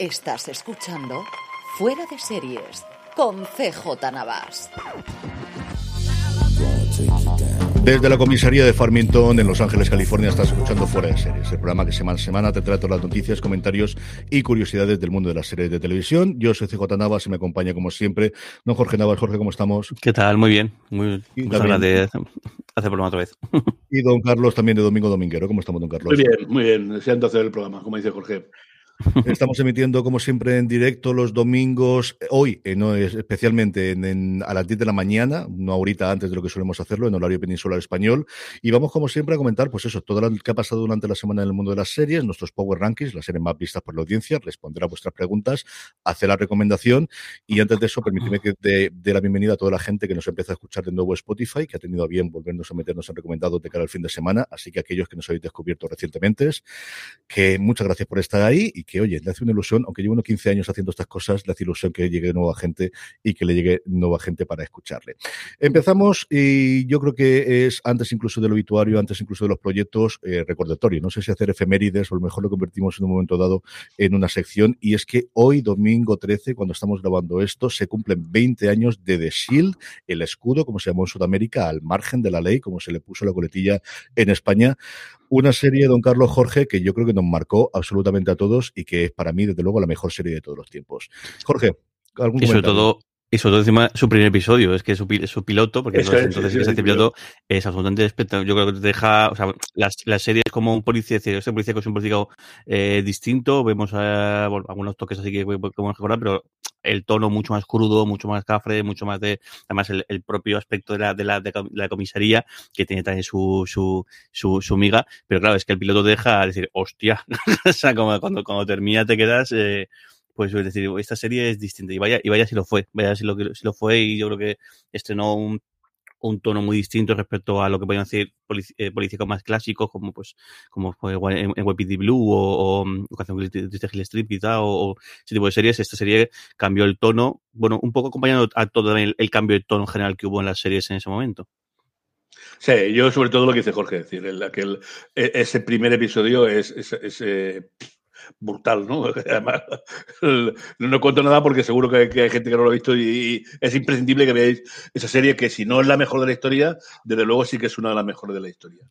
Estás escuchando Fuera de Series con CJ Navas. Desde la comisaría de Farmington en Los Ángeles, California, estás escuchando Fuera de Series, el programa que semana a semana te trae todas las noticias, comentarios y curiosidades del mundo de las series de televisión. Yo soy CJ Navas y me acompaña como siempre don Jorge Navas. Jorge, ¿cómo estamos? ¿Qué tal? Muy bien. Muy, muchas gracias de hacer programa otra vez. Y don Carlos también de Domingo Dominguero. ¿Cómo estamos, don Carlos? Muy bien, muy bien. Deseando hacer el programa, como dice Jorge. Estamos emitiendo, como siempre, en directo los domingos, hoy, eh, no es, especialmente en, a las 10 de la mañana, no ahorita antes de lo que solemos hacerlo, en horario peninsular español. Y vamos, como siempre, a comentar, pues eso, todo lo que ha pasado durante la semana en el mundo de las series, nuestros Power Rankings, las series más vistas por la audiencia, responder a vuestras preguntas, hacer la recomendación. Y antes de eso, permíteme que dé de la bienvenida a toda la gente que nos empieza a escuchar de nuevo Spotify, que ha tenido a bien volvernos a meternos en recomendados de cara al fin de semana. Así que aquellos que nos habéis descubierto recientemente, que muchas gracias por estar ahí y que, oye, le hace una ilusión, aunque lleve unos 15 años haciendo estas cosas, le hace ilusión que llegue nueva gente y que le llegue nueva gente para escucharle. Empezamos y yo creo que es antes incluso del obituario, antes incluso de los proyectos, eh, recordatorio. No sé si hacer efemérides o a lo mejor lo convertimos en un momento dado en una sección y es que hoy, domingo 13, cuando estamos grabando esto, se cumplen 20 años de The Shield, el escudo, como se llamó en Sudamérica, al margen de la ley, como se le puso la coletilla en España. Una serie, don Carlos Jorge, que yo creo que nos marcó absolutamente a todos y que es para mí, desde luego, la mejor serie de todos los tiempos. Jorge, ¿algún Y sobre todo, y sobre todo encima su primer episodio, es que su, su piloto, porque entonces, es, ese piloto es absolutamente espectacular. Yo creo que te deja, o sea, la, la serie es como un policía, este policía que es un policía eh, distinto, vemos eh, bueno, algunos toques así que podemos mejorar, pero el tono mucho más crudo, mucho más cafre, mucho más de, además el, el propio aspecto de la, de la, de la comisaría, que tiene también su, su, su, su miga, pero claro, es que el piloto te deja decir, hostia, o sea, como cuando, cuando termina te quedas, eh, pues es decir, esta serie es distinta. Y vaya, y vaya si lo fue, vaya si lo, si lo fue y yo creo que estrenó un, un tono muy distinto respecto a lo que podían decir eh, policíacos más clásicos como pues como fue en, en Blue o, o de Hill Street quizá o, o, ese tipo de series. Esta serie cambió el tono bueno un poco acompañando a todo el, cambio de tono general que hubo en las series en ese momento. Sí, yo sobre todo lo que dice Jorge, es decir, el, aquel, e, ese primer episodio es eh, brutal, ¿no? Además, no cuento nada porque seguro que, hay gente que no lo ha visto y, es imprescindible que veáis esa serie que si no es la mejor de la historia, desde luego sí que es una de las mejores de la historia.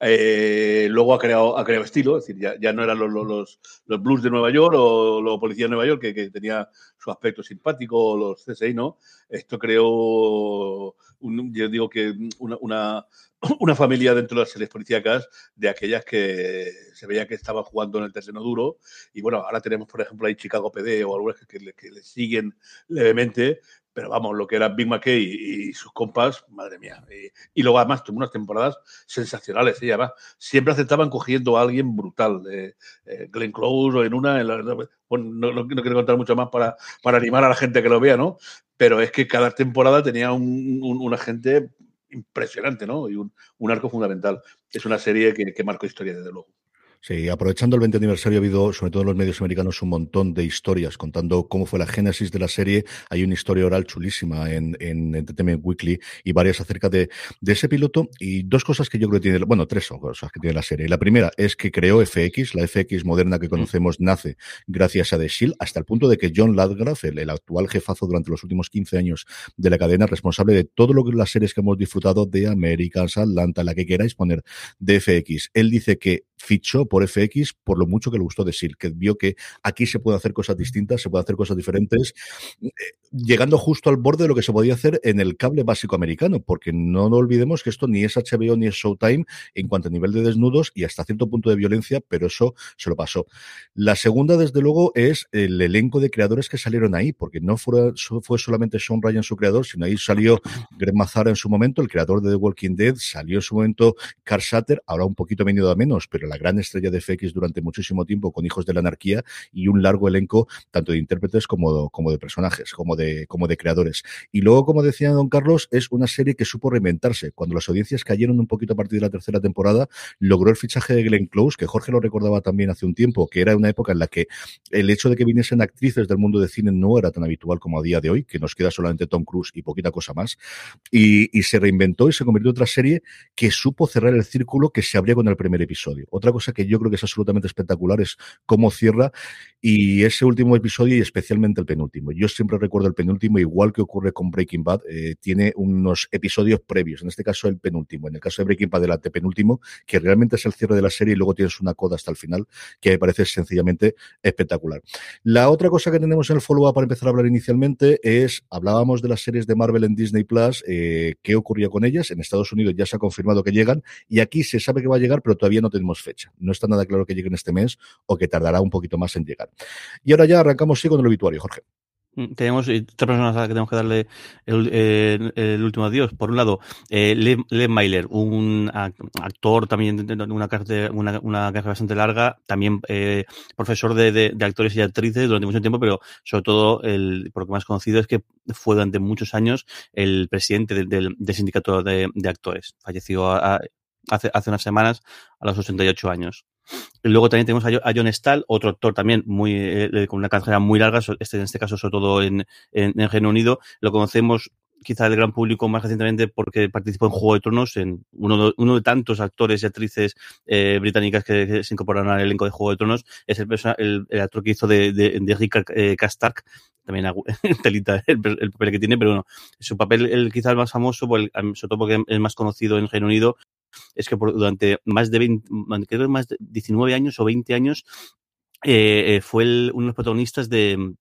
Eh, luego ha creado, ha creado estilo, es decir, ya, ya no eran los, los, los, blues de Nueva York o los policías de Nueva York que, que tenía su aspecto simpático, los CSI, ¿no? Esto creó, un, yo digo que una, una una familia dentro de las series policíacas de aquellas que se veía que estaban jugando en el terreno duro. Y bueno, ahora tenemos, por ejemplo, ahí Chicago PD o algunas que, que, que le siguen levemente, pero vamos, lo que era Big McKay y, y sus compas, madre mía. Y, y, luego además tuvo unas temporadas sensacionales. ¿eh? Además, siempre aceptaban cogiendo a alguien brutal. Eh, eh, Glenn Close o en una, en la, bueno, no, no, no, quiero contar mucho más para, para animar a la gente que lo vea, ¿no? Pero es que cada temporada tenía un, agente impresionante, ¿no? Y un, un, arco fundamental. Es una serie que, que marcó historia, desde luego. Sí, aprovechando el 20 aniversario ha habido, sobre todo en los medios americanos, un montón de historias contando cómo fue la génesis de la serie. Hay una historia oral chulísima en, en Entertainment Weekly y varias acerca de, de, ese piloto. Y dos cosas que yo creo que tiene, bueno, tres son cosas que tiene la serie. La primera es que creó FX, la FX moderna que conocemos nace gracias a The Shield, hasta el punto de que John Ladgraf, el, el actual jefazo durante los últimos 15 años de la cadena, responsable de todo lo que las series que hemos disfrutado de Americans, Atlanta, la que queráis poner de FX. Él dice que fichó por FX por lo mucho que le gustó decir, que vio que aquí se puede hacer cosas distintas, se puede hacer cosas diferentes, eh, llegando justo al borde de lo que se podía hacer en el cable básico americano, porque no olvidemos que esto ni es HBO ni es Showtime en cuanto a nivel de desnudos y hasta cierto punto de violencia, pero eso se lo pasó. La segunda, desde luego, es el elenco de creadores que salieron ahí, porque no fue, fue solamente Sean Ryan su creador, sino ahí salió Greg Mazara en su momento, el creador de The Walking Dead, salió en su momento Carl Satter, ahora un poquito venido a menos, pero la gran estrella de FX durante muchísimo tiempo con Hijos de la Anarquía y un largo elenco tanto de intérpretes como, de personajes, como de, como de creadores. Y luego, como decía don Carlos, es una serie que supo reinventarse. Cuando las audiencias cayeron un poquito a partir de la tercera temporada, logró el fichaje de Glenn Close, que Jorge lo recordaba también hace un tiempo, que era una época en la que el hecho de que viniesen actrices del mundo de cine no era tan habitual como a día de hoy, que nos queda solamente Tom Cruise y poquita cosa más. Y, y se reinventó y se convirtió en otra serie que supo cerrar el círculo que se abría con el primer episodio. Otra cosa que yo creo que es absolutamente espectacular es cómo cierra y ese último episodio y especialmente el penúltimo. Yo siempre recuerdo el penúltimo, igual que ocurre con Breaking Bad, eh, tiene unos episodios previos, en este caso el penúltimo, en el caso de Breaking Bad el antepenúltimo, que realmente es el cierre de la serie y luego tienes una coda hasta el final, que me parece sencillamente espectacular. La otra cosa que tenemos en el follow-up para empezar a hablar inicialmente es, hablábamos de las series de Marvel en Disney Plus, eh, qué ocurría con ellas. En Estados Unidos ya se ha confirmado que llegan y aquí se sabe que va a llegar, pero todavía no tenemos fecha. No está nada claro que lleguen este mes o que tardará un poquito más en llegar. Y ahora ya arrancamos sí con el obituario, Jorge. Mm, tenemos tres personas a las que tenemos que darle el, último adiós. Por un lado, eh, un actor también de una carrera, una, una bastante larga, también eh, profesor de, actores y actrices durante mucho tiempo, pero sobre todo, el, por lo que más conocido es que fue durante muchos años el presidente del, sindicato de, actores. Falleció a, hace, hace unas semanas a los 88 años. Y luego también tenemos a John Stahl, otro actor también muy eh, con una carrera muy larga, este, en este caso sobre todo en, en, en Reino Unido. Lo conocemos quizá el gran público más recientemente porque participó en Juego de Tronos, en uno de, uno de tantos actores y actrices eh, británicas que, se incorporaron al elenco de Juego de Tronos, es el, el, el actor que hizo de, de, de Rick eh, Kastark, también telita el, el, papel que tiene, pero bueno, su papel el, quizá el más famoso, sobre todo porque es más conocido en Reino Unido, es que por, durante más de 20, creo que más de 19 años o 20 años eh, fue el, uno de los protagonistas de,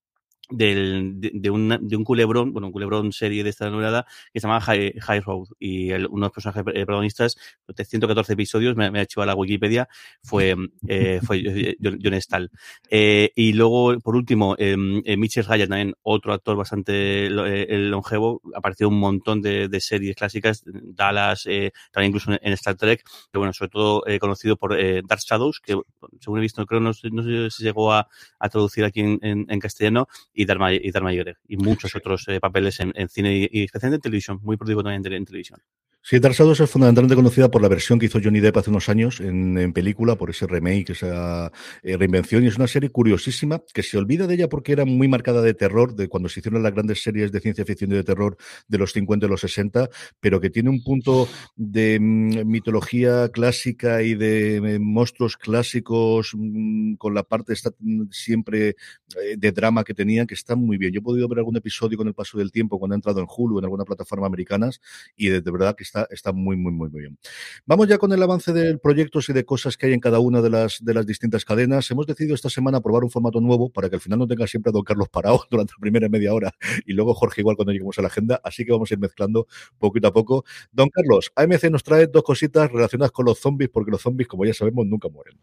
del, de, de, un, de un culebrón, bueno, un culebrón serie de esta novela que se llama High, High Road y el, uno de los personajes eh, protagonistas de 114 episodios, me, me ha hecho a la Wikipedia, fue, eh, fue John Stahl. Eh, y luego, por último, eh, Mitchell Ryan, también otro actor bastante eh, longevo, apareció un montón de, de series clásicas, Dallas, eh, también incluso en, Star Trek, pero bueno, sobre todo conocido por Dark Shadows, que según he visto, creo no, no sé si llegó a, a traducir aquí en, en, en castellano, y Dharma, y Dharma y muchos otros eh, papeles en, en, cine y, especialmente en televisión, muy productivo también en, en televisión. Sí, Dark Shadows es fundamentalmente conocida por la versión que hizo Johnny Depp hace unos años en, película, por ese remake, esa eh, reinvención, y es una serie curiosísima que se olvida de ella porque era muy marcada de terror, de cuando se hicieron las grandes series de ciencia ficción y de terror de los 50 y los 60, pero que tiene un punto de mm, mitología clásica y de eh, monstruos clásicos mm, con la parte mm, siempre eh, de drama que tenían, que está muy bien. Yo he podido ver algún episodio con el paso del tiempo cuando he entrado en Hulu, en alguna plataforma americanas, y de, de verdad que está, está muy, muy, muy, muy bien. Vamos ya con el avance de proyectos y de cosas que hay en cada una de las, de las distintas cadenas. Hemos decidido esta semana probar un formato nuevo para que al final no tenga siempre a don Carlos parado durante la primera media hora y luego Jorge igual cuando lleguemos a la agenda. Así que vamos a ir mezclando poquito a poco. Don Carlos, AMC nos trae dos cositas relacionadas con los zombies, porque los zombies, como ya sabemos, nunca mueren.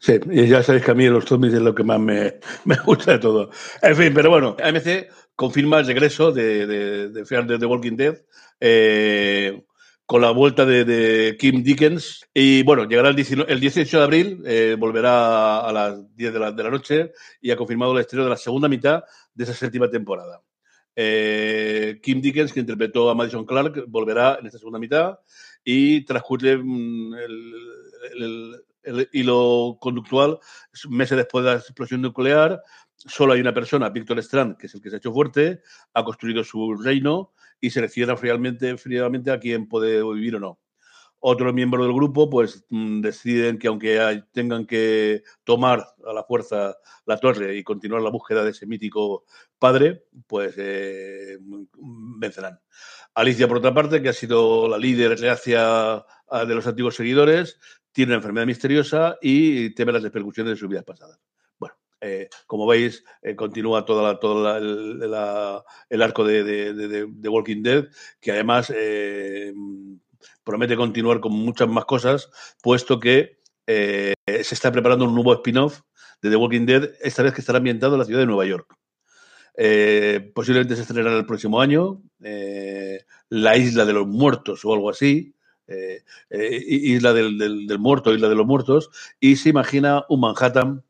Sí, y ya sabéis que a mí los zombies es lo que más me, me gusta de todo. En fin, pero bueno, AMC confirma el regreso de, de, de Fear de The Walking Dead. Eh, con la vuelta de, Kim Dickens. Y bueno, llegará el, 19, el 18 de abril, eh, volverá a las 10 de la, noche y ha confirmado el estreno de la segunda mitad de esa séptima temporada. Eh, Kim Dickens, que interpretó a Madison Clark, volverá en esta segunda mitad y transcurre mm, el, el, el, hilo conductual meses después de la explosión nuclear. Solo hay una persona, Víctor Strand, que es el que se ha hecho fuerte, ha construido su reino y selecciona fríamente, fríamente a quién puede vivir o no. Otros miembros del grupo pues mm, deciden que aunque tengan que tomar a la fuerza la torre y continuar la búsqueda de ese mítico padre, pues eh, vencerán. Alicia, por otra parte, que ha sido la líder reacia de los antiguos seguidores, tiene una enfermedad misteriosa y teme las repercusiones de sus vidas pasadas. Eh, como veis, eh, continúa toda la, toda la, el, arco de, de, Walking Dead, que además eh, promete continuar con muchas más cosas, puesto que se está preparando un nuevo spin-off de The Walking Dead, esta vez que estará ambientado en la ciudad de Nueva York. Posiblemente se estrenará el próximo año, La Isla de los Muertos o algo así, Isla del Muerto, Isla de los Muertos, y se imagina un Manhattan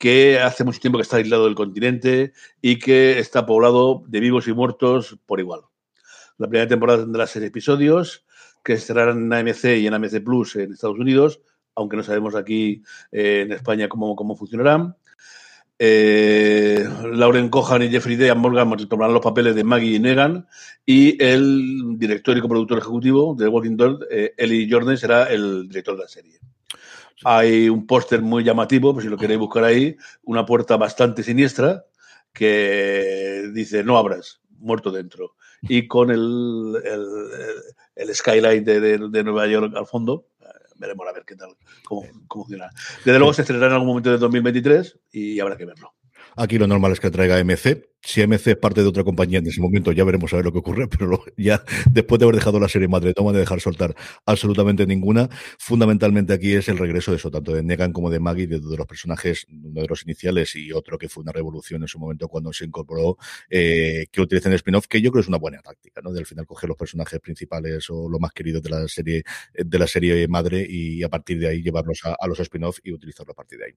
que hace mucho tiempo que está aislado del continente y que está poblado de vivos y muertos por igual. La primera temporada tendrá seis episodios que se estrenarán en AMC y en AMC Plus en Estados Unidos, aunque no sabemos aquí eh, en España cómo, cómo funcionarán. Eh, Lauren Cohan y Jeffrey Dean Morgan tomarán los papeles de Maggie y Negan y el director y coproductor ejecutivo de Walking Dead, eh, Eli Jordan, será el director de la serie. Hay un póster muy llamativo, pues si lo queréis buscar ahí, una puerta bastante siniestra que dice no abras, muerto dentro. Y con el, el, skyline de, de, Nueva York al fondo, veremos a ver qué tal, cómo, cómo funciona. Desde luego se estrenará en algún momento de 2023 y habrá que verlo. Aquí lo normal es que traiga MC. Si MC es parte de otra compañía en ese momento, ya veremos a ver lo que ocurre, pero ya después de haber dejado la serie madre, no van a dejar soltar absolutamente ninguna. Fundamentalmente aquí es el regreso de eso, tanto de Negan como de Maggie, de, de los personajes, uno de los iniciales y otro que fue una revolución en su momento cuando se incorporó, eh, que utilicen spin-off, que yo creo es una buena táctica, ¿no? De al final coger los personajes principales o lo más queridos de la serie, de la serie madre y a partir de ahí llevarlos a, los spin-off y utilizarlo a partir de ahí.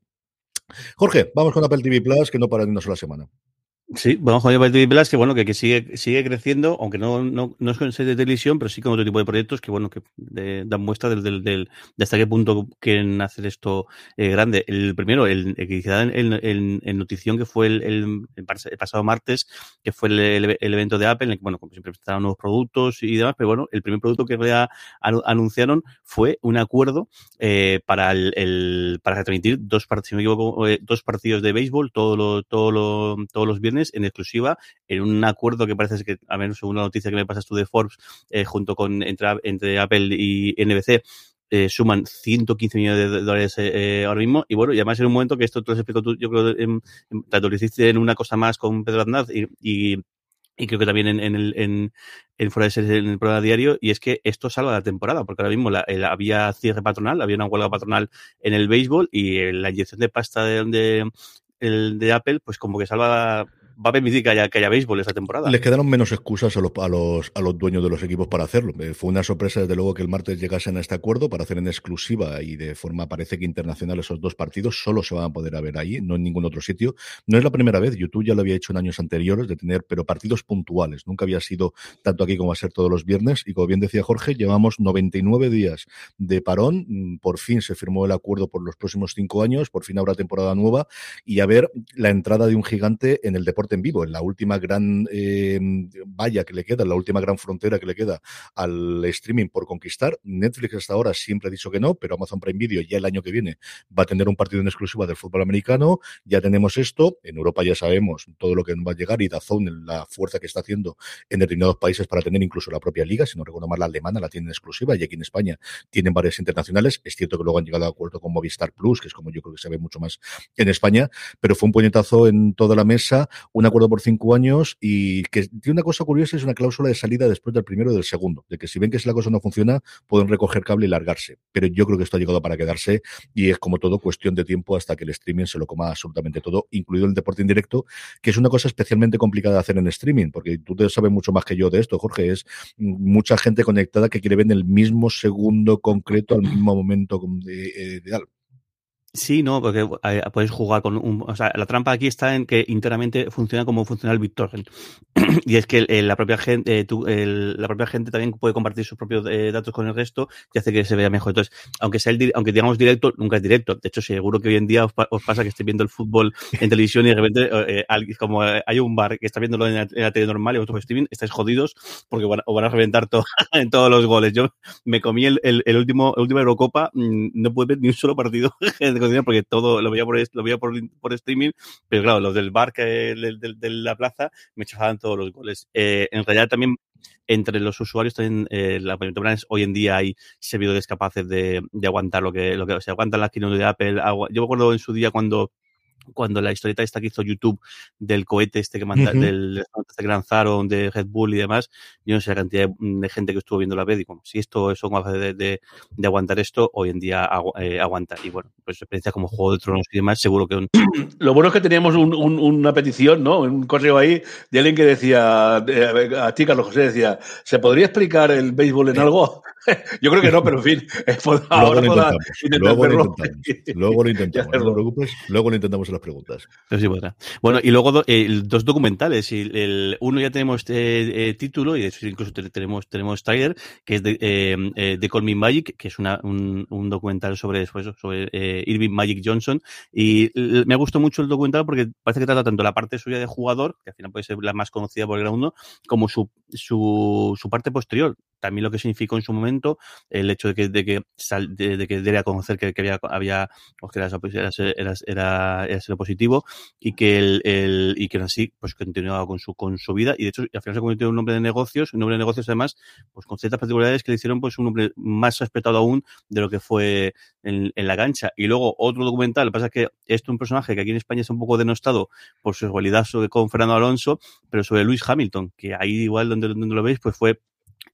Jorge, vamos con Apple TV Plus, que no para ni una sola semana. Sí, vamos con TV Plus, que bueno, que, que, sigue, sigue creciendo, aunque no, no, no es con serie de televisión, pero sí con otro tipo de proyectos que bueno, que dan muestra del, del, de hasta qué punto quieren hacer esto eh, grande. El primero, el, el que dice en, en, en, notición, que fue el, el, el, pasado martes, que fue el, evento de Apple, en el que bueno, como siempre presentaron nuevos productos y demás, pero bueno, el primer producto que ya anunciaron fue un acuerdo eh, para el, para transmitir dos partidos, eh, dos partidos de béisbol todos los todo lo, todos los viernes en exclusiva en un acuerdo que parece que, a menos según la noticia que me pasas tú de Forbes, eh, junto con entre, entre, Apple y NBC, eh, suman 115 millones de dólares eh, eh, ahora mismo. Y bueno, y además en un momento que esto te lo explico tú, yo creo, en, en, tanto lo hiciste en una cosa más con Pedro Aznaz y, y creo que también en, en el en, en fuera en el programa diario y es que esto salva la temporada porque ahora mismo la, el, había cierre patronal había una huelga patronal en el béisbol y la inyección de pasta de, de, el de Apple pues como que salva va a permitir que haya, béisbol esta temporada. Les quedaron menos excusas a los, a, los, a los dueños de los equipos para hacerlo. Eh, fue una sorpresa, desde luego, que el martes llegasen a este acuerdo para hacer en exclusiva y de forma, parece que internacional, esos dos partidos solo se van a poder ver ahí, no en ningún otro sitio. No es la primera vez, YouTube ya lo había hecho en años anteriores, de tener, pero partidos puntuales. Nunca había sido tanto aquí como va a ser todos los viernes. Y como bien decía Jorge, llevamos 99 días de parón. Mm, por fin se firmó el acuerdo por los próximos cinco años, por fin habrá temporada nueva y a ver la entrada de un gigante en el deporte en vivo, en la última gran eh, valla que le queda, en la última gran frontera que le queda al streaming por conquistar. Netflix hasta ahora siempre ha dicho que no, pero Amazon Prime Video ya el año que viene va a tener un partido en exclusiva del fútbol americano. Ya tenemos esto. En Europa ya sabemos todo lo que va a llegar y Dazón, la fuerza que está haciendo en determinados países para tener incluso la propia liga. Si no recuerdo mal, la alemana la tienen exclusiva y aquí en España tienen varias internacionales. Es cierto que luego han llegado a acuerdo con Movistar Plus, que es como yo creo que se ve mucho más en España, pero fue un puñetazo en toda la mesa, un acuerdo por cinco años y que tiene una cosa curiosa, es una cláusula de salida después del primero y del segundo, de que si ven que si la cosa no funciona, pueden recoger cable y largarse. Pero yo creo que esto ha llegado para quedarse y es como todo cuestión de tiempo hasta que el streaming se lo coma absolutamente todo, incluido el deporte indirecto, que es una cosa especialmente complicada de hacer en streaming, porque tú te sabes mucho más que yo de esto, Jorge, es mucha gente conectada que quiere ver en el mismo segundo concreto, al mismo momento de, de algo. Sí, no, porque eh, jugar con un. O sea, la trampa aquí está en que internamente funciona como funciona el BitTorrent. y es que el, la propia gente, eh, tú, el, la propia gente también puede compartir sus propios eh, datos con el resto y hace que se vea mejor. Entonces, aunque sea el, aunque digamos directo, nunca es directo. De hecho, seguro que hoy en día os, os pasa que estéis viendo el fútbol en televisión y de repente, eh, como hay un bar que está viéndolo en la, en la tele normal y vosotros streaming, estáis jodidos porque van, os van a reventar todo, en todos los goles. Yo me comí el, el, el último, el último Eurocopa, mm, no pude ver ni un solo partido porque todo lo veía por, lo veía por, por streaming, pero claro, los del bar que de, la plaza me echaban todos los goles. Eh, en realidad también entre los usuarios también eh, la hoy en día hay servidores capaces de, de aguantar lo que, lo que se aguantan las keynote de Apple. Yo me acuerdo en su día cuando cuando la historieta esta que hizo YouTube del cohete este que manda, uh -huh. del este que lanzaron de Red Bull y demás, yo no sé la cantidad de, de gente que estuvo viendo la y como si esto es capaz de, de, de, aguantar esto, hoy en día agu eh, aguanta. Y bueno, pues experiencia como Juego de Tronos y demás, seguro que... Un... Lo bueno es que teníamos un, un, una petición, ¿no? Un correo ahí de alguien que decía, a ti Carlos José decía, ¿se podría explicar el béisbol en algo? yo creo que no, pero en fin, ahora luego lo intentamos, luego lo intentamos, luego lo intentamos, no te preocupes, luego lo intentamos las preguntas. sí Bueno, y luego dos documentales. El, uno ya tenemos eh, título, y de hecho incluso tenemos, tenemos trailer, que es de, eh, de Call Me Magic, que es una, un, un, documental sobre, pues, sobre Irving Magic Johnson. Y me ha gustado mucho el documental porque parece que trata tanto la parte suya de jugador, que al final puede ser la más conocida por el mundo, como su, su, su parte posterior. También lo que significó en su momento el hecho de que, de que, sal, de, que diera a conocer que, que había, había que era, era, era, era, positivo y que el, y que así pues continuaba con su, con su vida y de hecho al final se convirtió en un hombre de negocios, un hombre de negocios además pues con ciertas particularidades que le hicieron pues un hombre más respetado aún de lo que fue en, la cancha. Y luego otro documental, lo que pasa es que esto es un personaje que aquí en España es un poco denostado por su rivalidad con Fernando Alonso, pero sobre Luis Hamilton, que ahí igual donde, donde lo veis, pues fue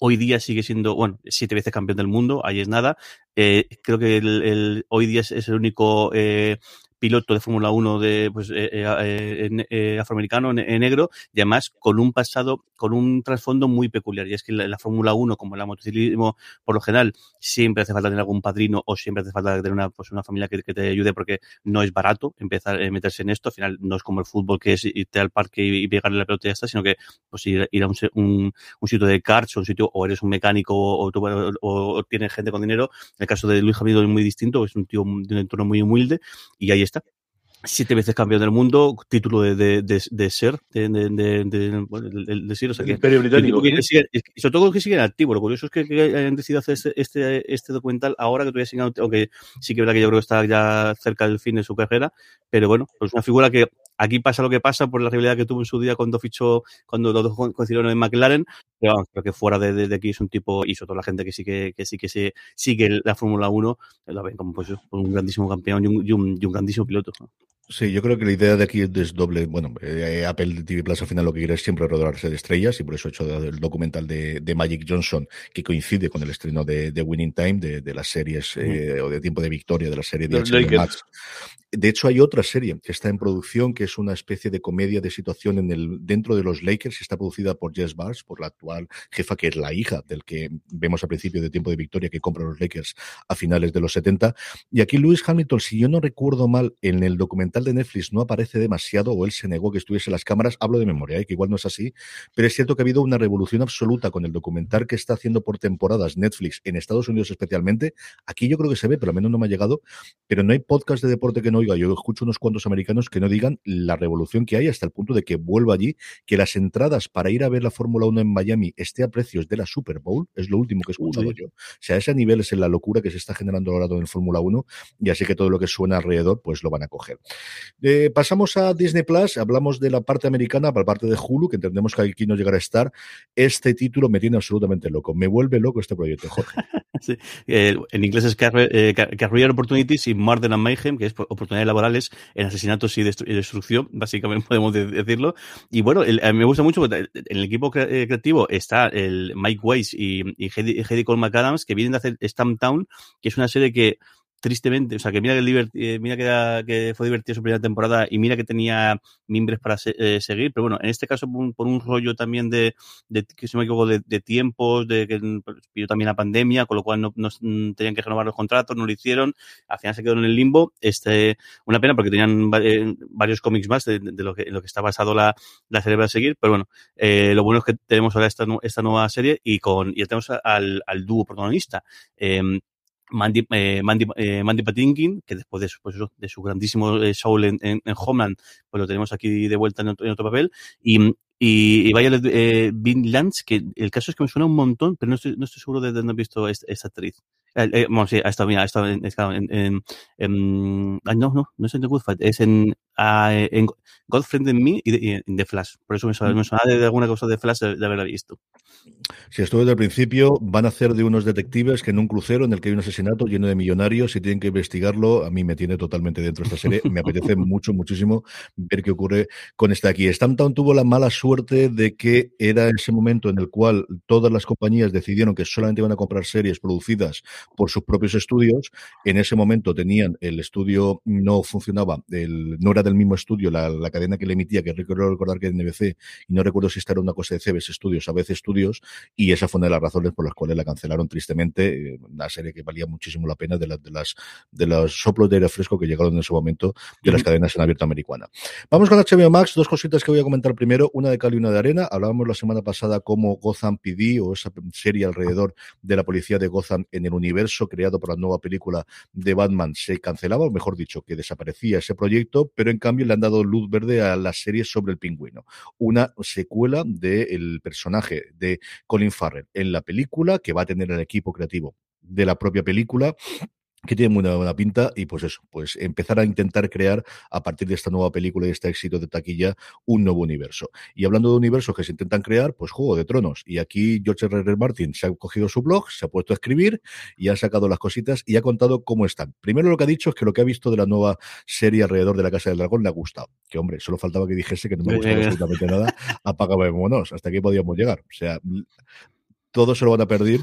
Hoy día sigue siendo, bueno, siete veces campeón del mundo, ahí es nada. Eh, creo que el, hoy día es, es el único eh, piloto de Fórmula 1 de pues, eh, eh, eh, afroamericano, negro, y además con un pasado, con un trasfondo muy peculiar. Y es que la, la Fórmula 1, como el motociclismo, por lo general, siempre hace falta tener algún padrino o siempre hace falta tener una, pues, una familia que, te ayude porque no es barato empezar a meterse en esto. Al final no es como el fútbol que es irte al parque y, pegarle la pelota y ya sino que pues ir, ir a un, un, sitio de karts o un sitio, o eres un mecánico o, o, o, tienes gente con dinero. En el caso de Luis Javier es muy distinto, es un tío de un entorno muy humilde y ahí está siete veces campeón del mundo, título de, de, de, de ser, de, de, ser, o sea, el Imperio Británico. Que, que sigue, sobre todo que siguen activos. Lo curioso es que, que, hayan decidido hacer este, este, este documental ahora que todavía siguen, aunque sí que es verdad que yo creo que está ya cerca del fin de su carrera, pero bueno, pues una figura que aquí pasa lo que pasa por la rivalidad que tuvo en su día cuando fichó, cuando los dos coincidieron en McLaren, pero vamos, creo que fuera de, de, de, aquí es un tipo, y sobre todo la gente que sí que, que sí que se sigue la Fórmula 1, lo ven como pues un grandísimo campeón y un, y un, y un grandísimo piloto. Sí, yo creo que la idea de aquí es doble. Bueno, eh, Apple TV Plus al final lo que quiere es siempre rodearse de estrellas y por eso he hecho el documental de, de Magic Johnson que coincide con el estreno de, de Winning Time, de, de las series eh, o de Tiempo de Victoria de la serie de HBO Max. De hecho, hay otra serie que está en producción, que es una especie de comedia de situación en el, dentro de los Lakers, y está producida por Jess Bars, por la actual jefa, que es la hija del que vemos al principio de Tiempo de Victoria, que compra los Lakers a finales de los 70. Y aquí Lewis Hamilton, si yo no recuerdo mal, en el documental de Netflix no aparece demasiado, o él se negó que estuviese en las cámaras, hablo de memoria, ¿eh? que igual no es así, pero es cierto que ha habido una revolución absoluta con el documental que está haciendo por temporadas Netflix, en Estados Unidos especialmente. Aquí yo creo que se ve, pero al menos no me ha llegado, pero no hay podcast de deporte que no oiga, yo escucho unos cuantos americanos que no digan la revolución que hay hasta el punto de que vuelva allí, que las entradas para ir a ver la Fórmula 1 en Miami esté a precios de la Super Bowl, es lo último que he escuchado Uy. yo. O sea, ese nivel es en la locura que se está generando ahora en el Fórmula 1 y así que todo lo que suena alrededor pues lo van a coger. Eh, pasamos a Disney Plus, hablamos de la parte americana, para la parte de Hulu, que entendemos que aquí no llegará a estar. Este título me tiene absolutamente loco, me vuelve loco este proyecto, Jorge. Sí. eh, en inglés es Career, eh, Career Opportunities y Murder and Mayhem, que es oportunidades laborales en asesinatos y, destru y destrucción, básicamente podemos de decirlo. Y bueno, el, a mí me gusta mucho, en el equipo cre eh, creativo está el Mike Weiss y, y Heidi Cole McAdams, que vienen de hacer Stamp Town, que es una serie que tristemente, o sea, que mira que, eh, mira que, fue divertido su primera temporada y mira que tenía mimbres para se, eh, seguir, pero bueno, en este caso por un, rollo también de, que se me equivoco, de, tiempos, de que pidió también la pandemia, con lo cual no, no, tenían que renovar los contratos, no lo hicieron, al final se quedó en el limbo, este, una pena porque tenían eh, varios cómics más de, lo que, en lo que está basado la, la serie para seguir, pero bueno, eh, lo bueno es que tenemos ahora esta, esta nueva serie y con, y tenemos al, dúo protagonista, eh, Mandy, eh, Mandy, eh, Mandy Patinkin, que después de su, pues, de su grandísimo eh, en, en, en, Homeland, pues lo tenemos aquí de vuelta en otro, papel. Y, y, y vaya eh, Vin Lance, que el caso es que me suena un montón, pero no estoy, no estoy seguro de dónde he visto esta, esta actriz. Eh, eh, bueno, sí, ha estado, mira, ha estado en, en, no, no, no es en The Good Fight, es en, uh, en Godfriend in Me y, de, y en The Flash. Por eso me me suena de, de, alguna cosa de Flash de, de haberla visto. Si estuvo desde el principio, van a hacer de unos detectives que en un crucero en el que hay un asesinato lleno de millonarios y tienen que investigarlo. A mí me tiene totalmente dentro de esta serie. Me apetece mucho, muchísimo ver qué ocurre con esta aquí. Stamptown tuvo la mala suerte de que era ese momento en el cual todas las compañías decidieron que solamente iban a comprar series producidas por sus propios estudios. En ese momento tenían el estudio, no funcionaba, el, no era del mismo estudio la, la cadena que le emitía, que recuerdo recordar que en NBC, y no recuerdo si esta era una cosa de CBS Studios, a veces Studios, y esa fue una de las razones por las cuales la cancelaron tristemente, eh, una serie que valía muchísimo la pena de, las de, las, de los soplos de aire fresco que llegaron en ese momento de las cadenas en abierto americana. Vamos con HBO Max, dos cositas que voy a comentar primero, una de cal y una de arena. Hablábamos la semana pasada cómo Gotham PD o esa serie alrededor de la policía de Gotham en el universo creado por la nueva película de Batman se cancelaba, o mejor dicho, que desaparecía ese proyecto, pero en cambio le han dado luz verde a la serie sobre el pingüino. Una secuela del personaje de Colin Farrell en la película que va a tener el equipo creativo de la propia película que tiene muy buena pinta y pues eso, pues empezar a intentar crear a partir de esta nueva película y este éxito de taquilla un nuevo universo. Y hablando de universos que se intentan crear, pues Juego de Tronos. Y aquí George R. R. Martin se ha cogido su blog, se ha puesto a escribir y ha sacado las cositas y ha contado cómo están. Primero lo que ha dicho es que lo que ha visto de la nueva serie alrededor de la Casa del Dragón le ha gustado. Que hombre, solo faltaba que dijese que no me gustaba absolutamente nada, apagámonos, hasta aquí podíamos llegar. O sea, todo se lo van a perder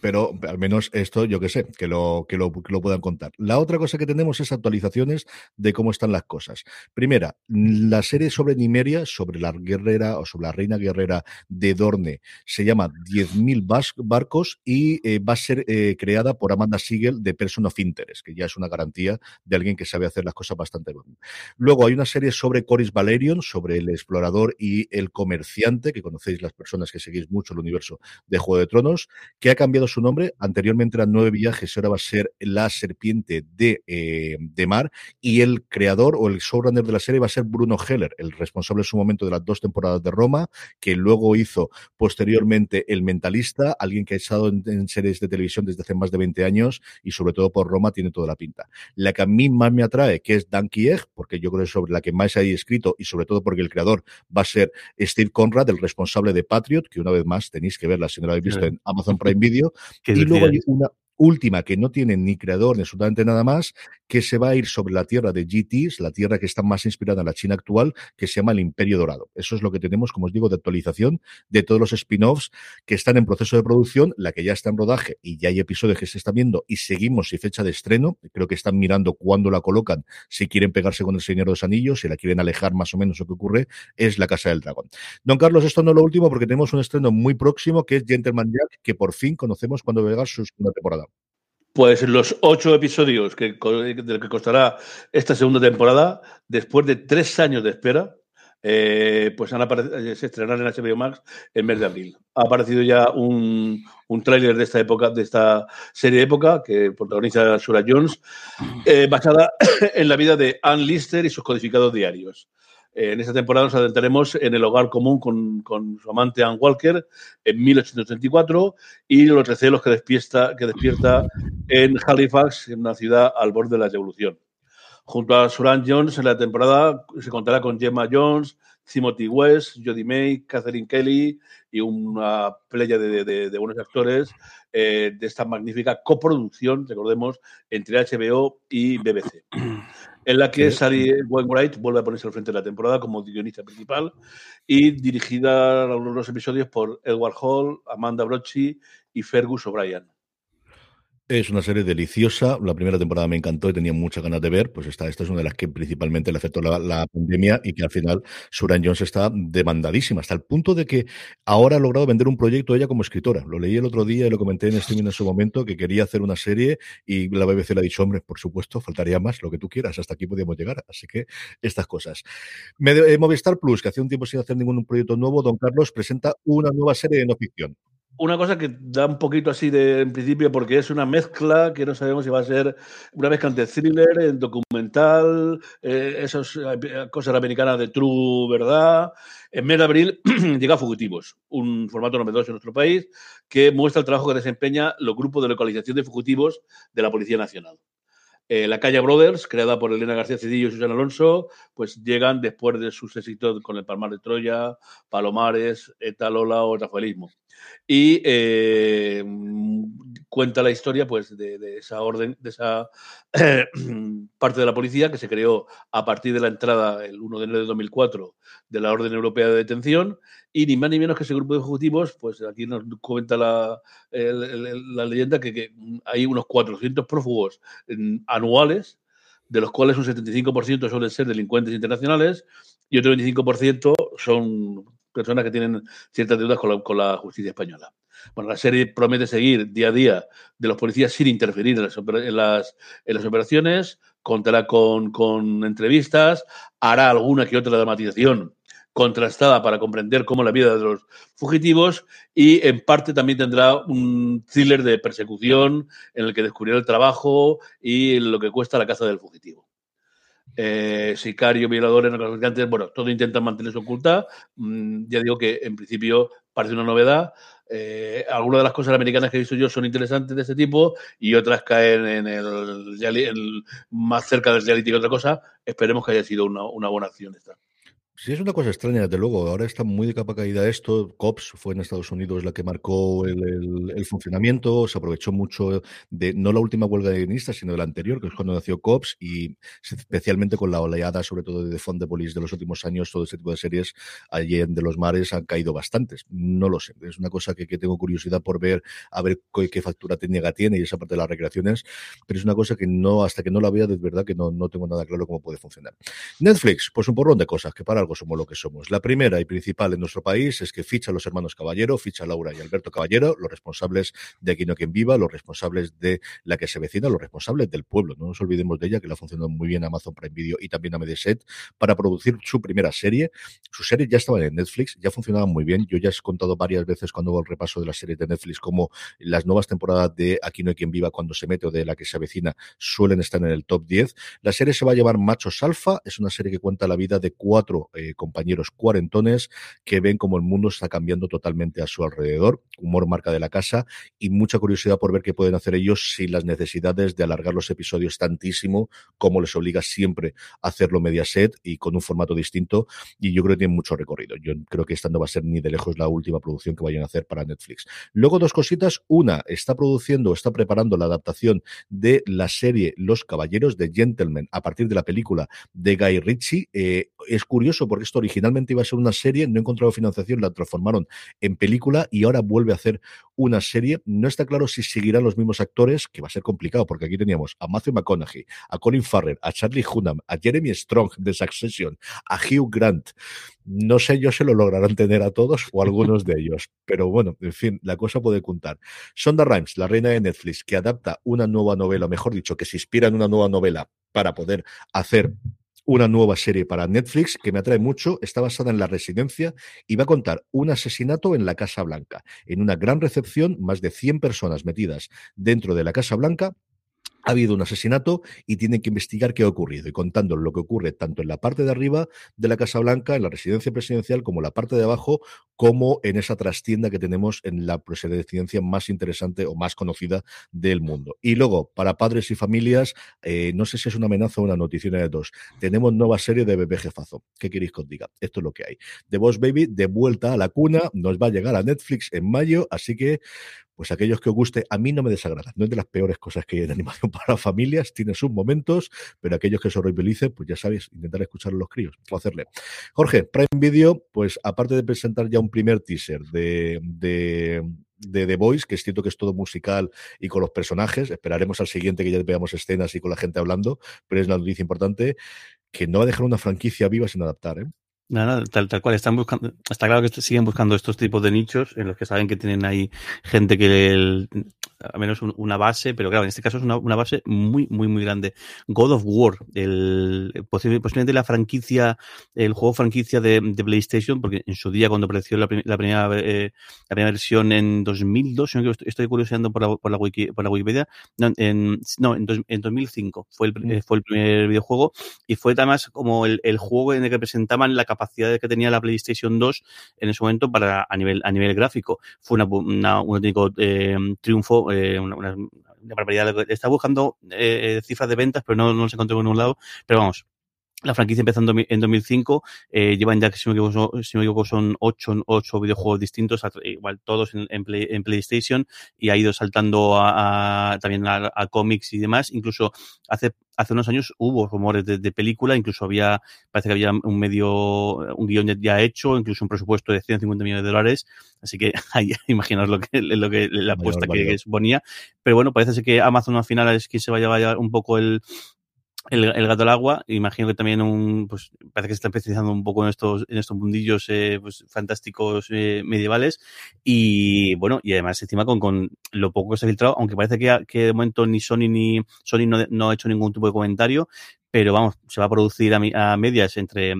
pero al menos esto yo que sé, que lo, que lo, que lo puedan contar. La otra cosa que tenemos es actualizaciones de cómo están las cosas. Primera, la serie sobre Nimeria, sobre la guerrera o sobre la reina guerrera de Dorne, se llama 10.000 barcos y eh, va a ser eh, creada por Amanda Siegel de Person of Interest, que ya es una garantía de alguien que sabe hacer las cosas bastante bien. Luego hay una serie sobre Coris Valerion, sobre el explorador y el comerciante, que conocéis las personas que seguís mucho el universo de Juego de Tronos, que ha cambiado su nombre. Anteriormente eran nueve viajes, ahora va a ser La Serpiente de, eh, de Mar. Y el creador o el showrunner de la serie va a ser Bruno Heller, el responsable en su momento de las dos temporadas de Roma, que luego hizo posteriormente El Mentalista, alguien que ha estado en, series de televisión desde hace más de 20 años y sobre todo por Roma tiene toda la pinta. La que a mí más me atrae, que es Dan Egg, porque yo creo que es sobre la que más hay escrito y sobre todo porque el creador va a ser Steve Conrad, el responsable de Patriot, que una vez más tenéis que verla si no la habéis visto en Amazon Prime Video, y luego hay una, última que no tiene ni creador ni absolutamente nada más, que se va a ir sobre la tierra de GTs, la tierra que está más inspirada en la China actual, que se llama el Imperio Dorado. Eso es lo que tenemos, como os digo, de actualización de todos los spin-offs que están en proceso de producción, la que ya está en rodaje y ya hay episodios que se están viendo y seguimos y fecha de estreno. Creo que están mirando cuándo la colocan, si quieren pegarse con el Señor de los Anillos, si la quieren alejar más o menos lo que ocurre, es la Casa del Dragón. Don Carlos, esto no es lo último porque tenemos un estreno muy próximo que es Gentleman Jack, que por fin conocemos cuando va a llegar su segunda temporada. Pues los ocho episodios que, del que costará esta segunda temporada, después de tres años de espera, eh, pues han eh, se estrenarán en HBO Max en mes de abril. Ha aparecido ya un, un tráiler de esta época, de esta serie de época que protagoniza Sura Jones, eh, basada en la vida de Ann Lister y sus codificados diarios. En esta temporada nos adentraremos en el hogar común con, su amante Ann Walker en 1834 y los recelos que despierta, que despierta en Halifax, en una ciudad al borde de la revolución. Junto a Suran Jones, en la temporada se contará con Gemma Jones, Timothy West, Jodie May, Catherine Kelly y una playa de, buenos actores eh, de esta magnífica coproducción, recordemos, entre HBO y BBC en la que Sally Wainwright vuelve a ponerse al frente de la temporada como guionista principal y dirigida a los episodios por Edward Hall, Amanda Brocci y Fergus O'Brien. Es una serie deliciosa. La primera temporada me encantó y tenía muchas ganas de ver. Pues esta, esta es una de las que principalmente le afectó la, pandemia y que al final Suran Jones está demandadísima, hasta el punto de que ahora ha logrado vender un proyecto ella como escritora. Lo leí el otro día y lo comenté en streaming en su momento, que quería hacer una serie y la BBC le ha dicho, hombre, por supuesto, faltaría más, lo que tú quieras, hasta aquí podíamos llegar. Así que estas cosas. Eh, Movistar Plus, que hace un tiempo sin hacer ningún proyecto nuevo, Don Carlos presenta una nueva serie de no ficción una cosa que da un poquito así de en principio porque es una mezcla que no sabemos si va a ser una mezcla entre thriller, documental, eh, esas eh, cosas americanas de true verdad. En mes de abril llega Fugitivos, un formato novedoso en nuestro país que muestra el trabajo que desempeña los grupos de localización de fugitivos de la Policía Nacional. Eh, la Calle Brothers, creada por Elena García Cedillo y Susana Alonso, pues llegan después de sus éxitos con El Palmar de Troya, Palomares, Etalola o Rafaelismo y eh, cuenta la historia pues de, esa orden, de esa parte de la policía que se creó a partir de la entrada el 1 de enero de 2004 de la Orden Europea de Detención y ni más ni menos que ese grupo de ejecutivos, pues aquí nos cuenta la, la leyenda que, hay unos 400 prófugos mm, anuales de los cuales un 75% suelen ser delincuentes internacionales y otro 25% son personas que tienen ciertas deudas con la, justicia española. Bueno, la serie promete seguir día a día de los policías sin interferir en las, en las, operaciones, contará con, con, entrevistas, hará alguna que otra dramatización contrastada para comprender cómo la vida de los fugitivos y en parte también tendrá un thriller de persecución en el que descubrirá el trabajo y lo que cuesta la caza del fugitivo. Eh, sicario, violadores, narcotraficantes, bueno, todo intentan mantenerse oculta. Mm, ya digo que en principio parece una novedad. Eh, algunas de las cosas americanas que he visto yo son interesantes de este tipo y otras caen en el, más cerca del reality que otra cosa. Esperemos que haya sido una buena acción esta. Sí, es una cosa extraña, desde luego. Ahora está muy de capa caída esto. COPS fue en Estados Unidos la que marcó el, funcionamiento. Se aprovechó mucho de no la última huelga de guionistas, sino de la anterior, que es cuando nació COPS, y especialmente con la oleada, sobre todo de The Fond de los últimos años, todo este tipo de series allí en De los Mares han caído bastantes. No lo sé. Es una cosa que, tengo curiosidad por ver, a ver qué, factura técnica tiene y esa parte de las recreaciones, pero es una cosa que no, hasta que no la vea, de verdad que no, no tengo nada claro cómo puede funcionar. Netflix, pues un porrón de cosas que para algo somos lo que somos. La primera y principal en nuestro país es que ficha a los hermanos Caballero, ficha a Laura y Alberto Caballero, los responsables de Aquí no quien viva, los responsables de la que se vecina, los responsables del pueblo. No nos olvidemos de ella, que le ha funcionado muy bien Amazon Prime Video y también a Mediaset para producir su primera serie. Sus series ya estaban en Netflix, ya funcionaban muy bien. Yo ya he contado varias veces cuando hago el repaso de las series de Netflix como las nuevas temporadas de Aquí no hay quien viva cuando se mete o de la que se avecina suelen estar en el top 10. La serie se va a llamar Machos Alfa, es una serie que cuenta la vida de cuatro eh, compañeros cuarentones que ven como el mundo está cambiando totalmente a su alrededor, humor marca de la casa y mucha curiosidad por ver qué pueden hacer ellos sin las necesidades de alargar los episodios tantísimo como les obliga siempre a hacerlo Mediaset y con un formato distinto y yo creo que tiene mucho recorrido. Yo creo que esta no va a ser ni de lejos la última producción que vayan a hacer para Netflix. Luego dos cositas, una está produciendo, está preparando la adaptación de la serie Los Caballeros de Gentleman a partir de la película de Guy Ritchie. Eh, es curioso porque esto originalmente iba a ser una serie, no he encontrado financiación, la transformaron en película y ahora vuelve a hacer una serie. No está claro si seguirán los mismos actores, que va a ser complicado porque aquí teníamos a Matthew McConaughey, a Colin Farrell, a Charlie Hunnam, a Jeremy Strong de Succession, a Hugh Grant. No sé yo si lo lograrán tener a todos o algunos de ellos, pero bueno, en fin, la cosa puede contar. Sonda Rhimes, la reina de Netflix, que adapta una nueva novela, mejor dicho, que se inspira en una nueva novela para poder hacer una nueva serie para Netflix que me atrae mucho. Está basada en la residencia y va a contar un asesinato en la Casa Blanca. En una gran recepción, más de 100 personas metidas dentro de la Casa Blanca ha habido un asesinato y tienen que investigar qué ha ocurrido y contando lo que ocurre tanto en la parte de arriba de la Casa Blanca, en la residencia presidencial, como en la parte de abajo, como en esa trastienda que tenemos en la presidencia más interesante o más conocida del mundo. Y luego, para padres y familias, eh, no sé si es una amenaza o una noticia de dos, tenemos nueva serie de Bebé Jefazo. ¿Qué queréis que os diga? Esto es lo que hay. The Boss Baby, de vuelta a la cuna, nos va a llegar a Netflix en mayo, así que pues aquellos que os guste, a mí no me desagrada. No es de las peores cosas que hay en animación para familias, tiene sus momentos, pero aquellos que os horribilicen, pues ya sabéis, intentar escuchar a los críos o hacerle. Jorge, Prime Video, pues aparte de presentar ya un primer teaser de, de de The Voice, que es cierto que es todo musical y con los personajes. Esperaremos al siguiente que ya veamos escenas y con la gente hablando, pero es la noticia importante que no va a dejar una franquicia viva sin adaptar. ¿eh? Nada, tal, tal cual. Están buscando, está claro que siguen buscando estos tipos de nichos en los que saben que tienen ahí gente que el, al menos una base, pero claro, en este caso es una, una, base muy, muy, muy grande. God of War, el, posiblemente la franquicia, el juego franquicia de, de PlayStation, porque en su día cuando apareció la, la primera, eh, la primera versión en 2002, no estoy curioseando por la, por la, wiki, por la Wikipedia, no, en, no, en, dos, en 2005 fue el, mm. fue el primer videojuego y fue además como el, el juego en el que presentaban la capacidad que tenía la PlayStation 2 en ese momento para a nivel, a nivel gráfico. Fue una, una, un auténtico eh, triunfo eh, una, una, barbaridad. Está buscando eh, cifras de ventas, pero no, no se encontró en un lado. Pero vamos, la franquicia empezó en 2005, eh, llevan ya, si me equivoco, si me equivoco son ocho, ocho videojuegos distintos, igual todos en, en, Play, en, PlayStation, y ha ido saltando a, a también a, a, cómics y demás. Incluso hace, hace unos años hubo rumores de, de, película, incluso había, parece que había un medio, un guion ya hecho, incluso un presupuesto de 150 millones de dólares. Así que ahí imaginaos lo que, lo que la apuesta que, que, suponía. Pero bueno, parece ser que Amazon al final es quien se va a llevar un poco el, el, gato al agua, imagino que también un, pues parece que se está especializando un poco en estos, en estos mundillos eh, pues, fantásticos eh, medievales. Y bueno, y además encima con, con lo poco que se ha filtrado, aunque parece que, que de momento ni Sony ni Sony no, no, ha hecho ningún tipo de comentario, pero vamos, se va a producir a, a medias entre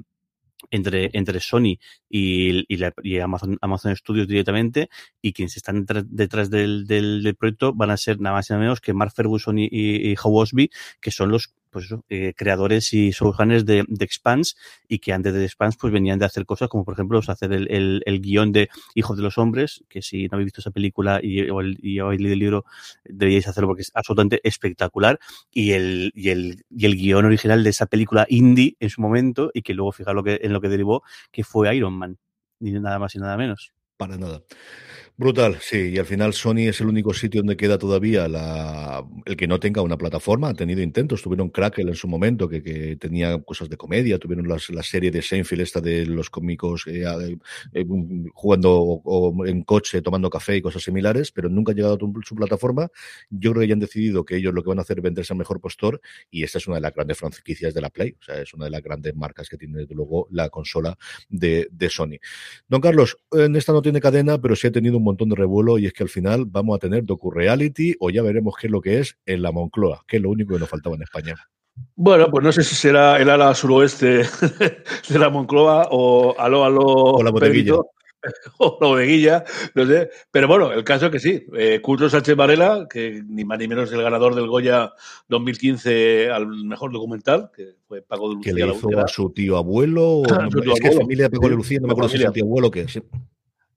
entre, entre Sony y, y, la, y, Amazon, Amazon Studios directamente, y quienes están detrás del, del, del, proyecto van a ser nada más y nada menos que Mark Ferguson y, y, y Howe Osby, que son los pues eh, creadores y showrunners de, de Expanse y que antes de Expanse pues venían de hacer cosas como por ejemplo hacer el, el, el, guion de Hijos de los Hombres, que si no habéis visto esa película y, o, y habéis leído el libro deberíais hacerlo porque es absolutamente espectacular y el, y el, y el guion original de esa película indie en su momento y que luego fijar lo que, en lo que derivó que fue Iron Man, ni nada más y nada menos. Para nada. Brutal, sí, y al final Sony es el único sitio donde queda todavía la, el que no tenga una plataforma. Han tenido intentos, tuvieron Crackle en su momento, que, tenía cosas de comedia, tuvieron las, la serie de Seinfeld, esta de los cómicos eh, eh, jugando o, o, en coche, tomando café y cosas similares, pero nunca ha llegado a su plataforma. Yo creo que ya han decidido que ellos lo que van a hacer es venderse al mejor postor, y esta es una de las grandes franquicias de la Play, o sea, es una de las grandes marcas que tiene luego la consola de, de Sony. Don Carlos, en esta no tiene cadena, pero sí ha tenido un montón de revuelo y es que al final vamos a tener docu-reality o ya veremos qué es lo que es en la Moncloa, que es lo único que nos faltaba en España. Bueno, pues no sé si será el ala suroeste de la Moncloa o aló, aló, o la bodeguilla. o la bodeguilla, no sé. Pero bueno, el caso es que sí. Eh, Curto Sánchez Varela, que ni más ni menos el ganador del Goya 2015 al mejor documental, que fue Paco de Lucía. Que le hizo a su tío abuelo, o, su tío es que abuelo. familia de Paco de Lucía, no me su acuerdo si es el tío abuelo o qué.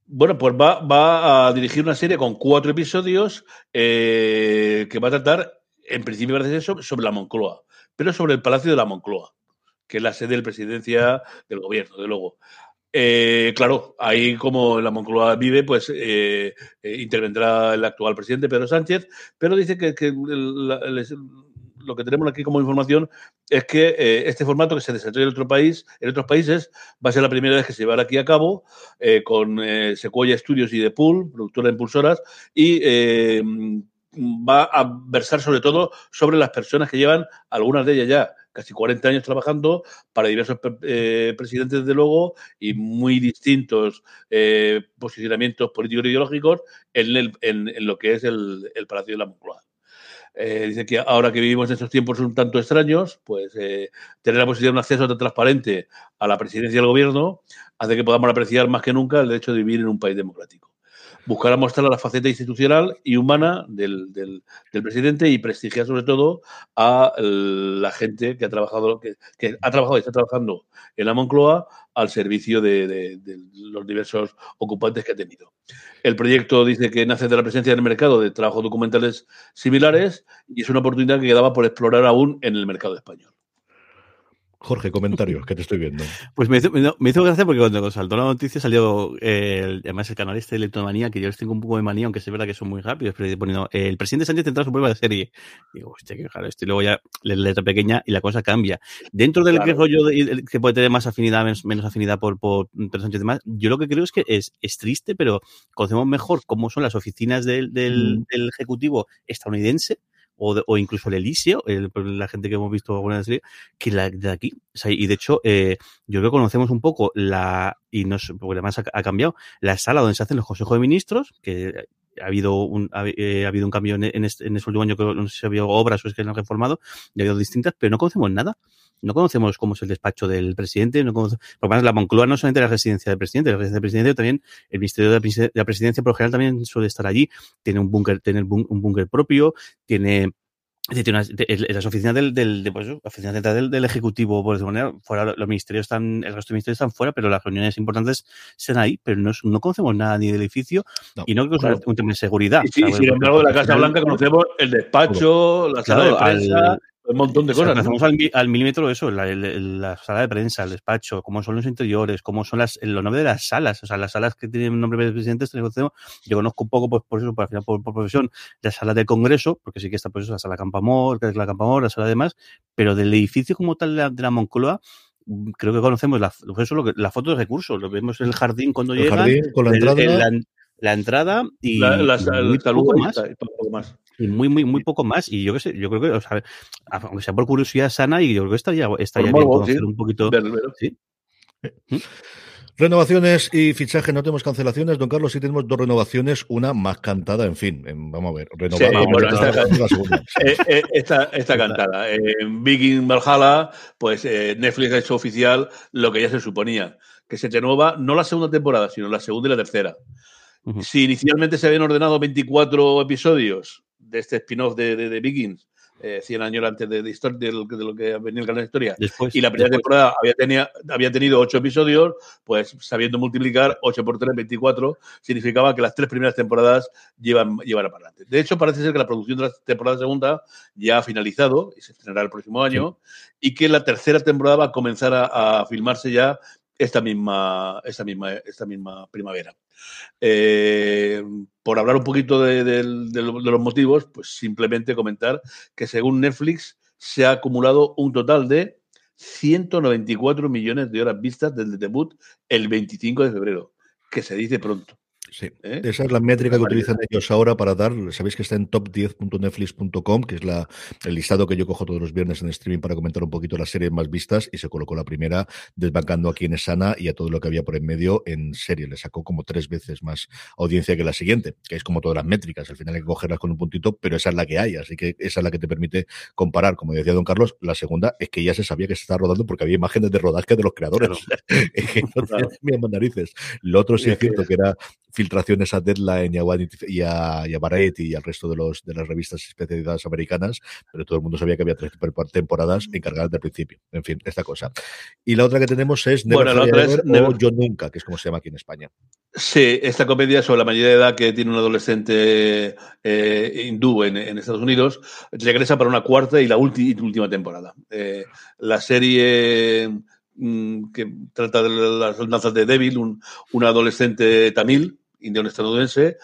Bueno, pues va, va a dirigir una serie con cuatro episodios eh, que va a tratar, en principio parece ser sobre, la Moncloa, pero sobre el Palacio de la Moncloa, que es la sede de la presidencia del gobierno, de luego. Eh, claro, ahí como la Moncloa vive, pues eh, eh, intervendrá el actual presidente Pedro Sánchez, pero dice que, que el- lo que tenemos aquí como información es que eh, este formato que se desarrolla en otro país, en otros países, va a ser la primera vez que se llevará aquí a cabo eh, con eh, Sequoia Studios y The Pool, productora impulsoras, y va a versar sobre todo sobre las personas que llevan, algunas de ellas ya casi 40 años trabajando para diversos presidentes, de luego, y muy distintos posicionamientos políticos e ideológicos en, el, en, lo que es el Palacio de la Moncloa. Eh, dice que ahora que vivimos en estos tiempos un tanto extraños, pues eh, tener la posibilidad de un acceso tan transparente a la presidencia del gobierno hace que podamos apreciar más que nunca el derecho de vivir en un país democrático. Buscará mostrar la faceta institucional y humana del, del, presidente y prestigiar sobre todo a la gente que ha trabajado, que, ha trabajado y está trabajando en la Moncloa al servicio de, de, los diversos ocupantes que ha tenido. El proyecto dice que nace de la presencia del mercado de trabajos documentales similares y es una oportunidad que quedaba por explorar aún en el mercado español. Jorge, comentarios, que te estoy viendo. Pues me hizo, me hizo gracia porque cuando saltó la noticia salió, eh, además el canal este de Electromanía, que yo les tengo un poco de manía, aunque es verdad que son muy rápidos, pero poniendo, eh, el presidente Sánchez tendrá su prueba de serie. Digo, hostia, qué raro esto. Y luego ya la letra pequeña y la cosa cambia. Dentro del claro. rollo de, que puede tener más afinidad, menos, menos afinidad por, por Pedro Sánchez y demás, yo lo que creo es que es, es triste, pero conocemos mejor cómo son las oficinas del, del, mm. del Ejecutivo estadounidense o, de, o, incluso el Elíseo, el, la gente que hemos visto alguna serie, que la de aquí. Y de hecho, eh, yo creo que conocemos un poco la, y no sé, porque además ha, cambiado, la sala donde se hacen los consejos de ministros, que ha habido un, ha, eh, ha habido un cambio en, este, en este último año, que no sé si ha habido obras o es que han reformado, y ha habido distintas, pero no conocemos nada. No conocemos cómo es el despacho del presidente, no conocemos, porque además la Moncloa no solamente la residencia del presidente, la residencia del presidente también, el Ministerio de la Presidencia, por lo general, también suele estar allí, tiene un búnker, tiene un búnker propio, tiene las oficinas del, del de, pues, oficina central del, del, ejecutivo, por decirlo manera, fuera los ministerios están, el resto de ministerios están fuera, pero las reuniones importantes están ahí, pero no, no conocemos nada ni del edificio no, y no creo que claro. es un tema de seguridad. Y, sí, y sin embargo, de la Casa Blanca conocemos el despacho, la sala claro, de prensa. Al, un montón de cosas. Hacemos al, al, milímetro eso, la, la, la, sala de prensa, el despacho, cómo son los interiores, cómo son las, los nombres de las salas, o sea, las salas que tienen nombre de presidentes, yo conozco un poco pues, por eso, por, al final, por, por, profesión, la sala del Congreso, porque sí que está pues eso, la sala Campamor, que es la Campamor, la sala de más, pero del edificio como tal de la, de la Moncloa, creo que conocemos la, eso, lo que, la foto de recursos, lo vemos en el jardín cuando el llegan, jardín, con la entrada, el, el, la, la, entrada y la, poco más. más. Y muy, muy, muy poco más. Y yo que sé, yo creo que, o sea, aunque sea por curiosidad sana, y yo creo que estaría, estaría bien conocer un poquito. ¿sí? ¿Mm? Renovaciones y fichaje, no tenemos cancelaciones. Don Carlos, sí tenemos dos renovaciones, una más cantada, en fin. vamos a ver, renovada. esta, cantada. En Viking Valhalla, pues eh, Netflix ha hecho oficial lo que ya se suponía, que se renueva no la segunda temporada, sino la segunda y la tercera. Si inicialmente se habían ordenado 24 episodios de este spin-off de, de, de Vikings 100 eh, años antes de, de, lo, de, lo, que venía el canal de historia. y la primera temporada había, tenía, había tenido 8 episodios, pues sabiendo multiplicar 8 por 3, 24, significaba que las tres primeras temporadas llevan, llevan para adelante. De hecho, parece ser que la producción de la temporada segunda ya ha finalizado y se estrenará el próximo año, y que la tercera temporada va a comenzar a, a filmarse ya esta misma, esta misma, esta misma primavera. Eh, por hablar un poquito de, los motivos, pues simplemente comentar que según Netflix se ha acumulado un total de 194 millones de horas vistas desde el debut el 25 de febrero, que se dice pronto. Sí, ¿Eh? esa es la métrica que utilizan ellos ahora para dar, sabéis que está en top10.netflix.com, que es la, el listado que yo cojo todos los viernes en streaming para comentar un poquito las series más vistas y se colocó la primera desbancando a quien es sana y a todo lo que había por en medio en serie. Le sacó como tres veces más audiencia que la siguiente, que es como todas las métricas, al final hay que cogerlas con un puntito, pero esa es la que hay, así que esa es la que te permite comparar. Como decía don Carlos, la segunda es que ya se sabía que se estaba rodando porque había imágenes de rodaje de los creadores. narices. Lo otro sí es cierto que era filtraciones a Deadline y a, y a, y a Variety y al resto de, los, de las revistas especializadas americanas, pero todo el mundo sabía que había tres temporadas encargadas del principio. En fin, esta cosa. Y la otra que tenemos es Never bueno, la es Yo Nunca, que es como se llama aquí en España. Sí, esta comedia sobre la mayoría de edad que tiene un adolescente eh, hindú en, en, Estados Unidos regresa para una cuarta y la última temporada. Eh, la serie mm, que trata de las danzas de Devil, un, un adolescente tamil indiano estadounidense.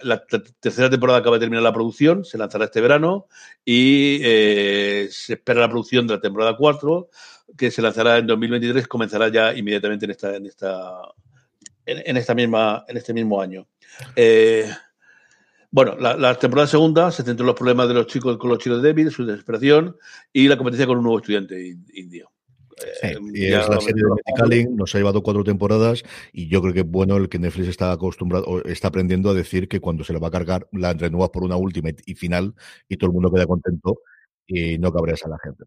La tercera temporada acaba de terminar la producción, se lanzará este verano y eh, se espera la producción de la temporada 4, que se lanzará en 2023, comenzará ya inmediatamente en esta, en esta, en, esta misma, en este mismo año. Eh, bueno, la, temporada segunda se centró en los problemas de los chicos con los chicos débiles, su desesperación y la competencia con un nuevo estudiante indio. Eh, y es la serie de Medicaling, nos ha llevado cuatro temporadas y yo creo que bueno el que Netflix está acostumbrado, está aprendiendo a decir que cuando se le va a cargar la renuevas por una última y final y todo el mundo queda contento y no cabreas a la gente.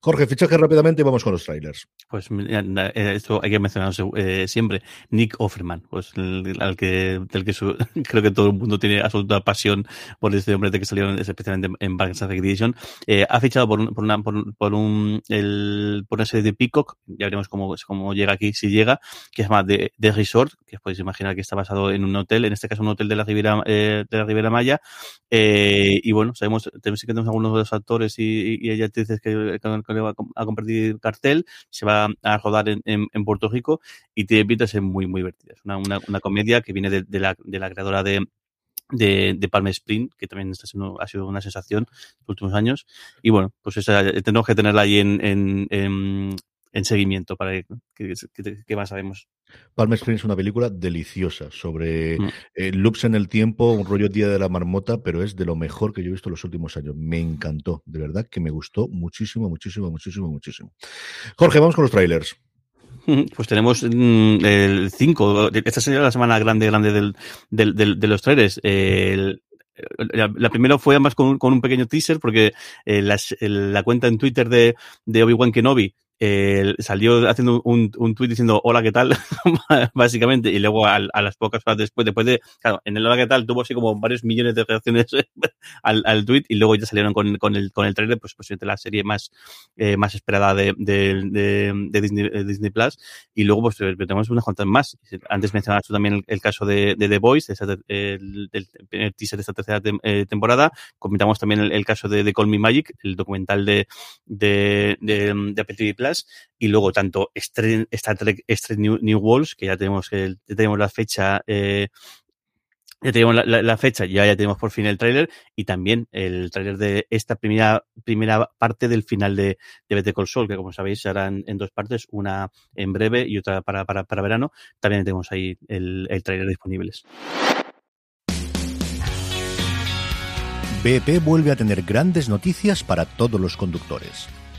Jorge, fichaje rápidamente y vamos con los trailers. Pues eh, esto hay que mencionar eh, siempre. Nick Offerman, pues al que, del que creo que todo el mundo tiene absoluta pasión por este hombre de que salió especialmente en Bargains Edition. Eh, ha fichado por, por, una, por, por un, el, por una serie de Peacock, ya veremos cómo, cómo llega aquí, si llega, que es más de, de Resort, que podéis imaginar que está basado en un hotel, en este caso un hotel de la Riviera, eh, de la Riviera Maya. Eh, y bueno, sabemos, tenemos, que tenemos algunos de los actores y, y, ella dice que, que, que va a compartir cartel, se va a rodar en, en, Puerto Rico y tiene pinta de ser muy, muy divertida. Es una, una, comedia que viene de, la, de la creadora de, de, de Palm Spring, que también está siendo, ha sido una sensación los últimos años. Y bueno, pues esa, tenemos que tenerla ahí en, en, en, en seguimiento para que, que, que, más sabemos. Palm Springs es una película deliciosa sobre mm. eh, loops en el tiempo, un rollo Día de la Marmota, pero es de lo mejor que yo he visto en los últimos años. Me encantó, de verdad que me gustó muchísimo, muchísimo, muchísimo, muchísimo. Jorge, vamos con los trailers. Pues tenemos mm, el 5. Esta sería la semana grande, grande del, del, del de los trailers. El, la, la, primera fue además con, con, un pequeño teaser porque eh, las, el, la cuenta en Twitter de, de Obi-Wan Kenobi eh, salió haciendo un, un tweet diciendo hola, ¿qué tal? Básicamente, y luego a, a, las pocas horas después, después de, claro, en el hola, ¿qué tal? tuvo así como varios millones de reacciones al, al tweet y luego ya salieron con, con el, con el trailer, pues posiblemente la serie más, eh, más esperada de, de, de, Disney, Disney, Plus y luego pues tenemos unas cuantas más. Antes mencionabas tú también el, caso de, The Voice, el, teaser de esta tercera te, eh, temporada. Comentamos también el, caso de, Call Me Magic, el documental de, de, de, Apple Plus y luego tanto Star New, New Worlds, que ya tenemos, ya tenemos la fecha, eh, ya tenemos la, fecha, ya, ya tenemos por fin el tráiler y también el tráiler de esta primera, primera parte del final de, de Call Saul, que como sabéis será en, dos partes, una en breve y otra para, para, para verano. También tenemos ahí el, el tráiler disponibles. BP vuelve a tener grandes noticias para todos los conductores.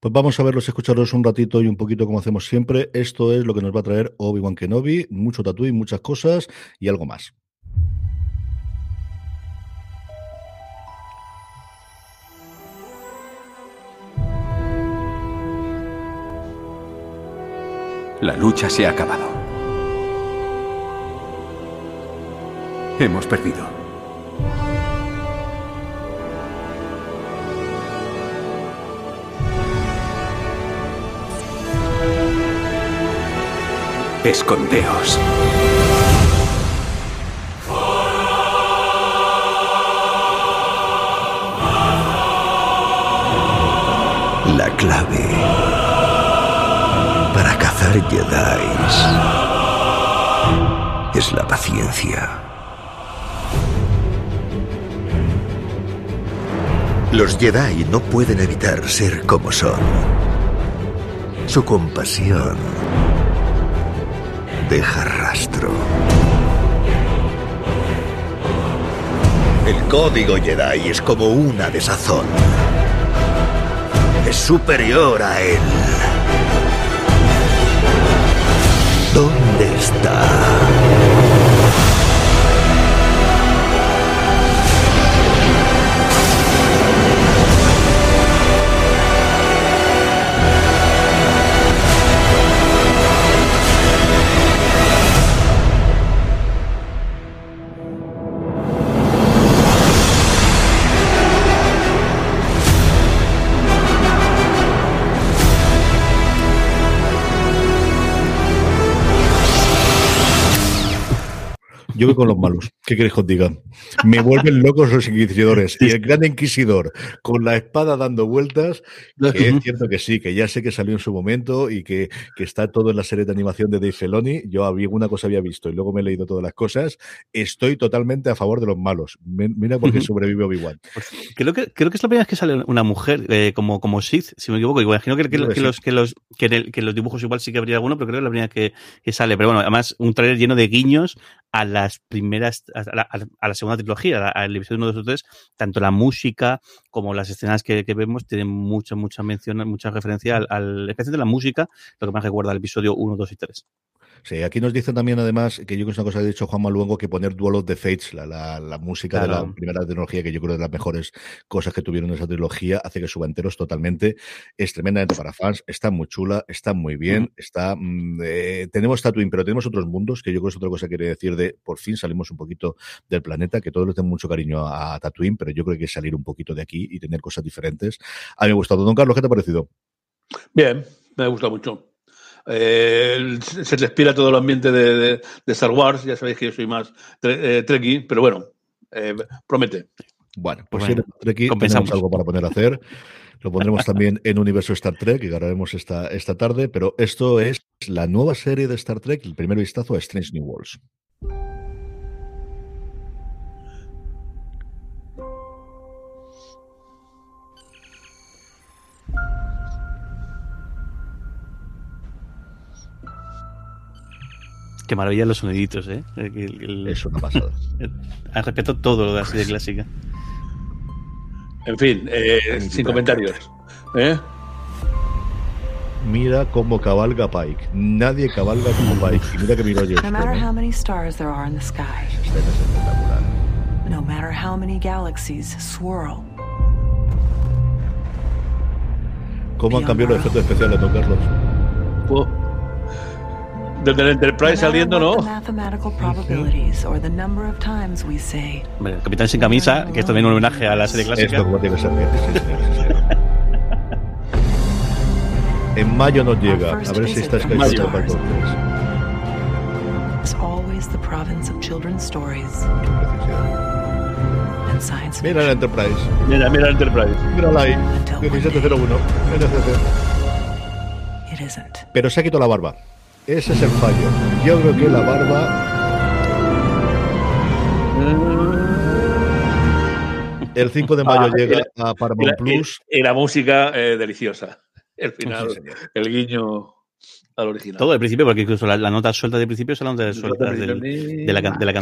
Pues vamos a verlos, escucharlos un ratito y un poquito como hacemos siempre. Esto es lo que nos va a traer Obi-Wan Kenobi, mucho tatuí, muchas cosas y algo más. La lucha se ha acabado. Hemos perdido. Escondeos. La clave para cazar Jedi es la paciencia. Los Jedi no pueden evitar ser como son. Su compasión deja rastro. El código Jedi es como una desazón. Es superior a él. ¿Dónde está? Yo voy con los malos. ¿Qué queréis que os diga? Me vuelven locos los inquisidores. Y el gran inquisidor con la espada dando vueltas, que es cierto que sí, que ya sé que salió en su momento y que, que está todo en la serie de animación de Dave Feloni. Yo había una cosa había visto y luego me he leído todas las cosas. Estoy totalmente a favor de los malos. Mira por qué sobrevive Obi-Wan. Pues creo, que, creo que es la primera vez que sale una mujer eh, como, como Sith, si me equivoco. Imagino que, que, que los, que, los, que, en el, que los dibujos igual sí que habría alguno, pero creo que es la primera que, que sale. Pero bueno, además, un trailer lleno de guiños a las primeras, a la, a la segunda trilogía, al episodio 1, 2 o 3, tanto la música como las escenas que, que vemos tienen mucha, mucha mención, mucha referencia al, al especialmente la música, lo que más recuerda al episodio 1, 2 y 3. Sí, aquí nos dicen también, además, que yo creo que es una cosa que ha dicho Juan Maluengo, que poner Duel of the Fates, la, la, la música claro. de la primera trilogía, que yo creo que es de las mejores cosas que tuvieron en esa trilogía, hace que suba enteros totalmente. Es tremendamente para fans, está muy chula, está muy bien, mm. está. Eh, tenemos Tatooine, pero tenemos otros mundos, que yo creo que es otra cosa que quiere decir de por fin salimos un poquito del planeta, que todos le tenemos mucho cariño a, a Tatooine, pero yo creo que hay que salir un poquito de aquí y tener cosas diferentes. A mí me ha gustado. Don Carlos, ¿qué te ha parecido? Bien, me ha gustado mucho. Eh, se respira todo el ambiente de, de, de, Star Wars. Ya sabéis que yo soy más tre eh, Trekkie, pero bueno, eh, promete. Bueno, pues bueno, si Trekkie, tenemos algo para poner a hacer. Lo pondremos también en Universo Star Trek, que grabaremos esta, esta tarde. Pero esto es la nueva serie de Star Trek, el primer vistazo a Strange New Worlds. Qué maravilla los soniditos, ¿eh? El, el, es una pasada. Al todo lo de la serie clásica. En fin, eh, sin comentarios. ¿Eh? Mira cómo cabalga Pike. Nadie cabalga como Pike. Y mira que miro yo. No matter how many stars there are in the sky. No matter how many galaxies swirl. ¿Cómo han cambiado los efectos especiales, don Carlos? Desde el Enterprise saliendo, no ¿no? matter what the mathematical probabilities or the number of times we say, Hombre, el Capitán sin camisa, que es también un homenaje a la serie clásica. Esto como tiene que ser. En mayo nos llega. A ver si está escrito Mayo. para entonces. it's always the province of children's stories and science Mira el Enterprise. Mira, mira el Enterprise. Mírala ahí. 1701. NCC. It isn't. Pero se ha quitado la barba. Ese es el fallo. Yo creo que la barba. El 5 de mayo Ah, llega la- a Y Paramount la, Plus. y- y la música eh, deliciosa. El final, Sí, el guiño al original. Todo al principio, porque incluso la, la nota suelta de principio es la nota de suelta de la, de la,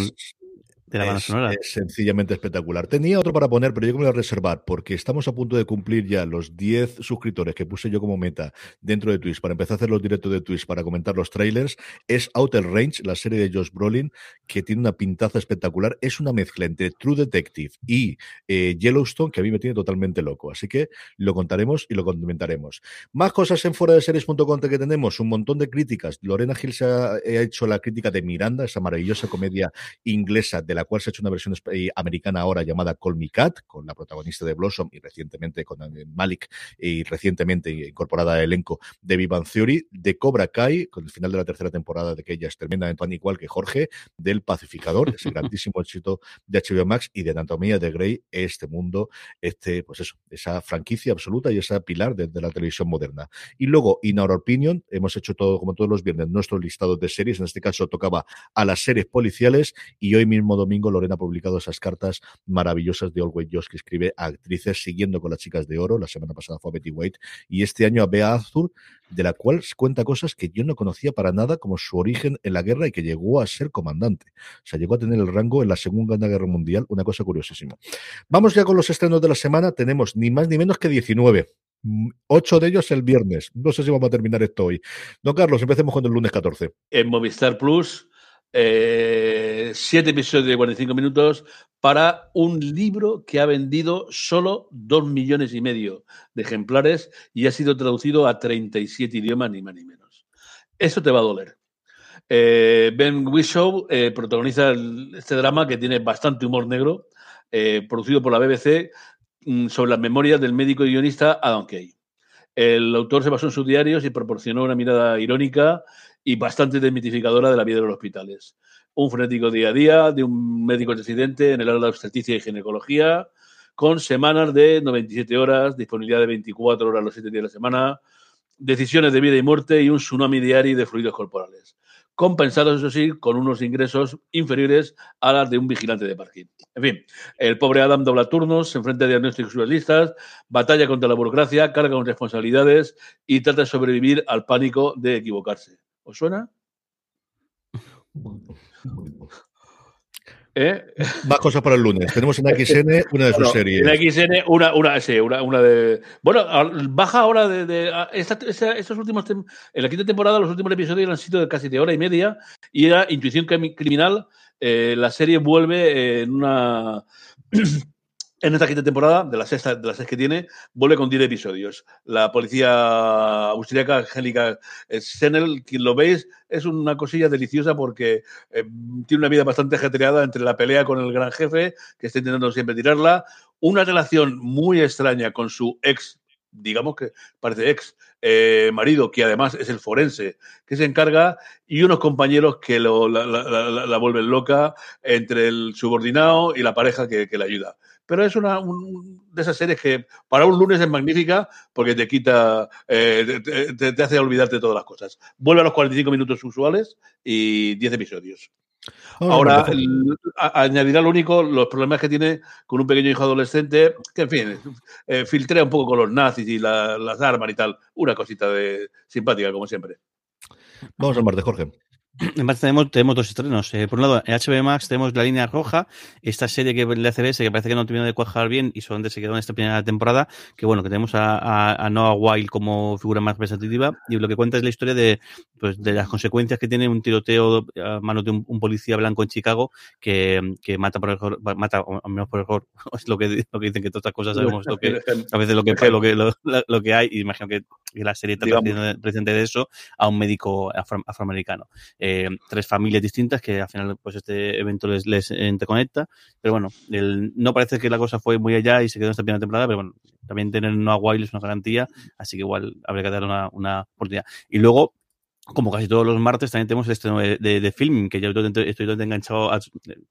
de la banda es, sonora. es sencillamente espectacular. Tenía otro para poner, pero yo me lo voy a reservar porque estamos a punto de cumplir ya los 10 suscriptores que puse yo como meta dentro de Twitch para empezar a hacer los directos de Twitch para comentar los trailers. Es Outer Range, la serie de Josh Brolin, que tiene una pintaza espectacular. Es una mezcla entre True Detective y eh, Yellowstone que a mí me tiene totalmente loco. Así que lo contaremos y lo comentaremos. Más cosas en fuera de series.com que tenemos, un montón de críticas. Lorena Gil se ha, ha hecho la crítica de Miranda, esa maravillosa comedia inglesa de la cual se ha hecho una versión eh, americana ahora llamada Call Me Cat, con la protagonista de Blossom y recientemente con eh, Malik y recientemente incorporada al elenco de Vivan Theory, de Cobra Kai, con el final de la tercera temporada de que ella es tremendamente tan igual que Jorge, del Pacificador, ese grandísimo éxito de HBO Max y de Anatomía de Grey, este mundo, este, pues eso, esa franquicia absoluta y esa pilar de, de la televisión moderna. Y luego, In Our Opinion, hemos hecho todo, como todos los viernes, nuestro listado de series. En este caso tocaba a las series policiales y hoy mismo domingo Lorena ha publicado esas cartas maravillosas de Always Josh que escribe a actrices siguiendo con las chicas de oro. La semana pasada fue a Betty White y este año a Bea Azul, de la cual cuenta cosas que yo no conocía para nada, como su origen en la guerra y que llegó a ser comandante. O sea, llegó a tener el rango en la Segunda Guerra Mundial, una cosa curiosísima. Vamos ya con los estrenos de la semana. Tenemos ni más ni menos que 19. Mm, Ocho de ellos el viernes. No sé si vamos a terminar esto hoy. Don Carlos, empecemos con el lunes 14. En Movistar Plus, eh, siete episodios de 45 minutos para un libro que ha vendido solo dos millones y medio de ejemplares y ha sido traducido a 37 idiomas, ni más ni menos. Eso te va a doler. Eh, ben Whishaw eh, protagoniza este drama que tiene bastante humor negro, eh, producido por la BBC, mm, sobre las memorias del médico y guionista Adam Kay. El autor se basó en sus diarios y proporcionó una mirada irónica y bastante desmitificadora de la vida de los hospitales. Un frenético día a día de un médico residente en el área de obstetricia y ginecología, con semanas de 97 horas, disponibilidad de 24 horas los 7 días de la semana, decisiones de vida y muerte y un tsunami diario de fluidos corporales. Compensados, eso sí, con unos ingresos inferiores a las de un vigilante de parking. En fin, el pobre Adam dobla turnos, se enfrenta a diagnósticos surrealistas, batalla contra la burocracia, carga con responsabilidades y trata de sobrevivir al pánico de equivocarse. ¿Os suena? ¿Eh? Más cosas para el lunes. Tenemos en XN una de sus Bueno, series. En XN, una, una, sí, una, una de. Bueno, baja ahora de. de- a- esta- esta- estos últimos. tem- En la quinta temporada, los últimos episodios han sido de casi de hora y media. Y era Intuición Crimi- Criminal. eh, la serie vuelve en una. En esta quinta temporada, de las, sexta, de las seis que tiene, vuelve con 10 episodios. La policía austríaca, Angélica Senel, quien lo veis, es una cosilla deliciosa porque eh, tiene una vida bastante ajetreada entre la pelea con el gran jefe, que está intentando siempre tirarla, una relación muy extraña con su ex, digamos que parece ex, eh, marido, que además es el forense, que se encarga, y unos compañeros que lo- la, la- la- la vuelven loca entre el subordinado y la pareja que, que le ayuda. Pero es una un- de esas series que para un lunes es magnífica porque te quita, eh, te, te- te hace olvidarte de todas las cosas. Vuelve a los 45 minutos usuales y 10 episodios. Vamos a Ahora, ver, el- a- añadirá lo único, los problemas que tiene con un pequeño hijo adolescente, que en fin, eh, filtrea un poco con los nazis y la- las armas y tal. Una cosita de simpática, como siempre. Vamos al martes, Jorge. En Martes tenemos, tenemos dos estrenos. Eh, por un lado, en HBO Max tenemos La Línea Roja, esta serie que de CBS que parece que no terminó de cuajar bien y solamente se quedó en esta primera temporada, que bueno, que tenemos a, a, Noah Wild como figura más representativa y lo que cuenta es la historia de, pues, de las consecuencias que tiene un tiroteo a manos de un, policía blanco en Chicago que, que mata por error, mata, o menos por error, es lo que, lo que dicen que todas estas cosas sabemos lo que, a veces lo que, lo que, lo, lo que hay y imagino que, la serie está presente de eso a un médico afroamericano. Eh, tres familias distintas que al final pues este evento les, les interconecta. Pero bueno, el, no parece que la cosa fue muy allá y se quedó en esta primera temporada, pero bueno, también tener Noah Wild es una garantía, así que igual habría que darle una, una oportunidad. Y luego, como casi todos los martes, también tenemos este de, de, de filming, que yo estoy todo enganchado. A,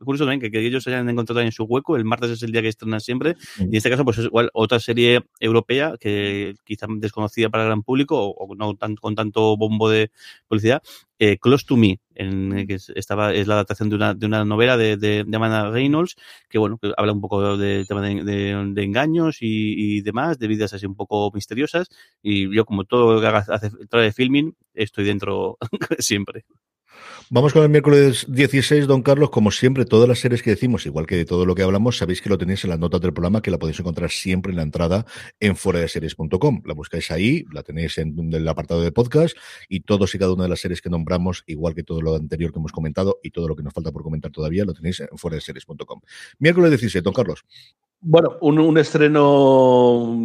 curioso también que, que, ellos hayan encontrado en su hueco. El martes es el día que estrenan siempre. Y en este caso, pues es igual otra serie europea que quizá desconocida para el gran público o, no tan, con tanto bombo de publicidad, eh, Close to Me, en, que estaba, es la adaptación de una, de una novela de, de, de Amanda Reynolds, que bueno, que habla un poco del tema de, de engaños y, y, demás, de vidas así un poco misteriosas. Y yo, como todo lo que hace, trae filming, estoy dentro siempre. Vamos con el miércoles 16, don Carlos. Como siempre, todas las series que decimos, igual que de todo lo que hablamos, sabéis que lo tenéis en las notas del programa, que la podéis encontrar siempre en la entrada en series.com. La buscáis ahí, la tenéis en el apartado de podcast y todos y cada una de las series que nombramos, igual que todo lo anterior que hemos comentado y todo lo que nos falta por comentar todavía, lo tenéis en series.com. Miércoles 16, don Carlos. Bueno, un, estreno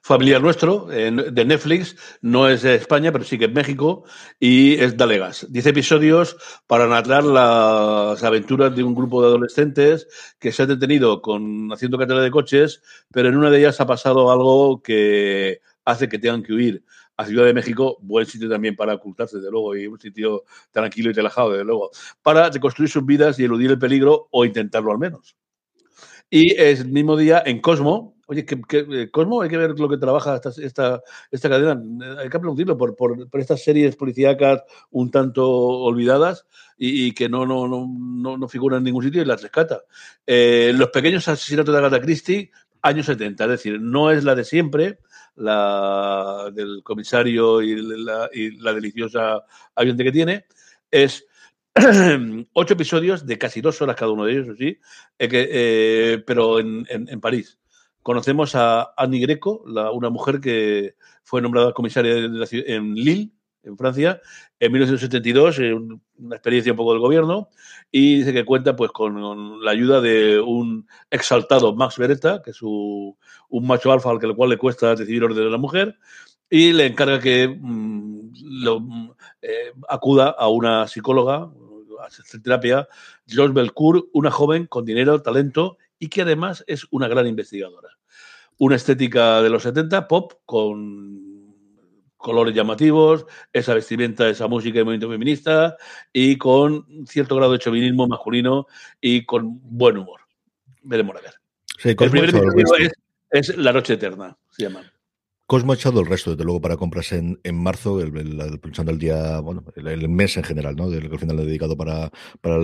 familiar nuestro de Netflix, no es de España, pero sí que es México, y es Dalegas. Diez episodios para narrar las aventuras de un grupo de adolescentes que se han detenido con, haciendo carrera de coches, pero en una de ellas ha pasado algo que hace que tengan que huir a Ciudad de México, buen sitio también para ocultarse, desde luego, y un sitio tranquilo y relajado, desde luego, para reconstruir sus vidas y eludir el peligro o intentarlo al menos. Y el mismo día en Cosmo. Oye, que, eh, Cosmo, hay que ver lo que trabaja esta, esta, esta cadena. Hay que aplaudirlo por, por, por, estas series policíacas un tanto olvidadas y, que no, no, no, no, figuran en ningún sitio y las rescata. Eh, los pequeños asesinatos de Agatha Christie, años 70, es decir, no es la de siempre, la del comisario y la, y la deliciosa ambiente que tiene, es ocho episodios de casi dos horas cada uno de ellos, sí, eh, que, eh, pero en, en, en, París. Conocemos a Annie Greco, una mujer que fue nombrada comisaria de la, en Lille, en Francia, en 1972, una experiencia un poco del gobierno, y dice que cuenta pues con, la ayuda de un exaltado Max Beretta, que es su, un macho alfa al cual le cuesta decidir orden de la mujer, y le encarga que lo, eh, acuda a una psicóloga, hacer terapia, Josh Belcourt, una joven con dinero, talento y que además es una gran investigadora. Una estética de los 70, pop, con colores llamativos, esa vestimenta, esa música de movimiento feminista y con cierto grado de chauvinismo masculino y con buen humor. Veremos a ver. Sí, el primer episodio es, es, La Noche Eterna, se llama. Cosmo ha echado el resto, desde luego, para compras en, en marzo, el, el, el día, bueno, el, mes en general, ¿no? Del final he dedicado para, para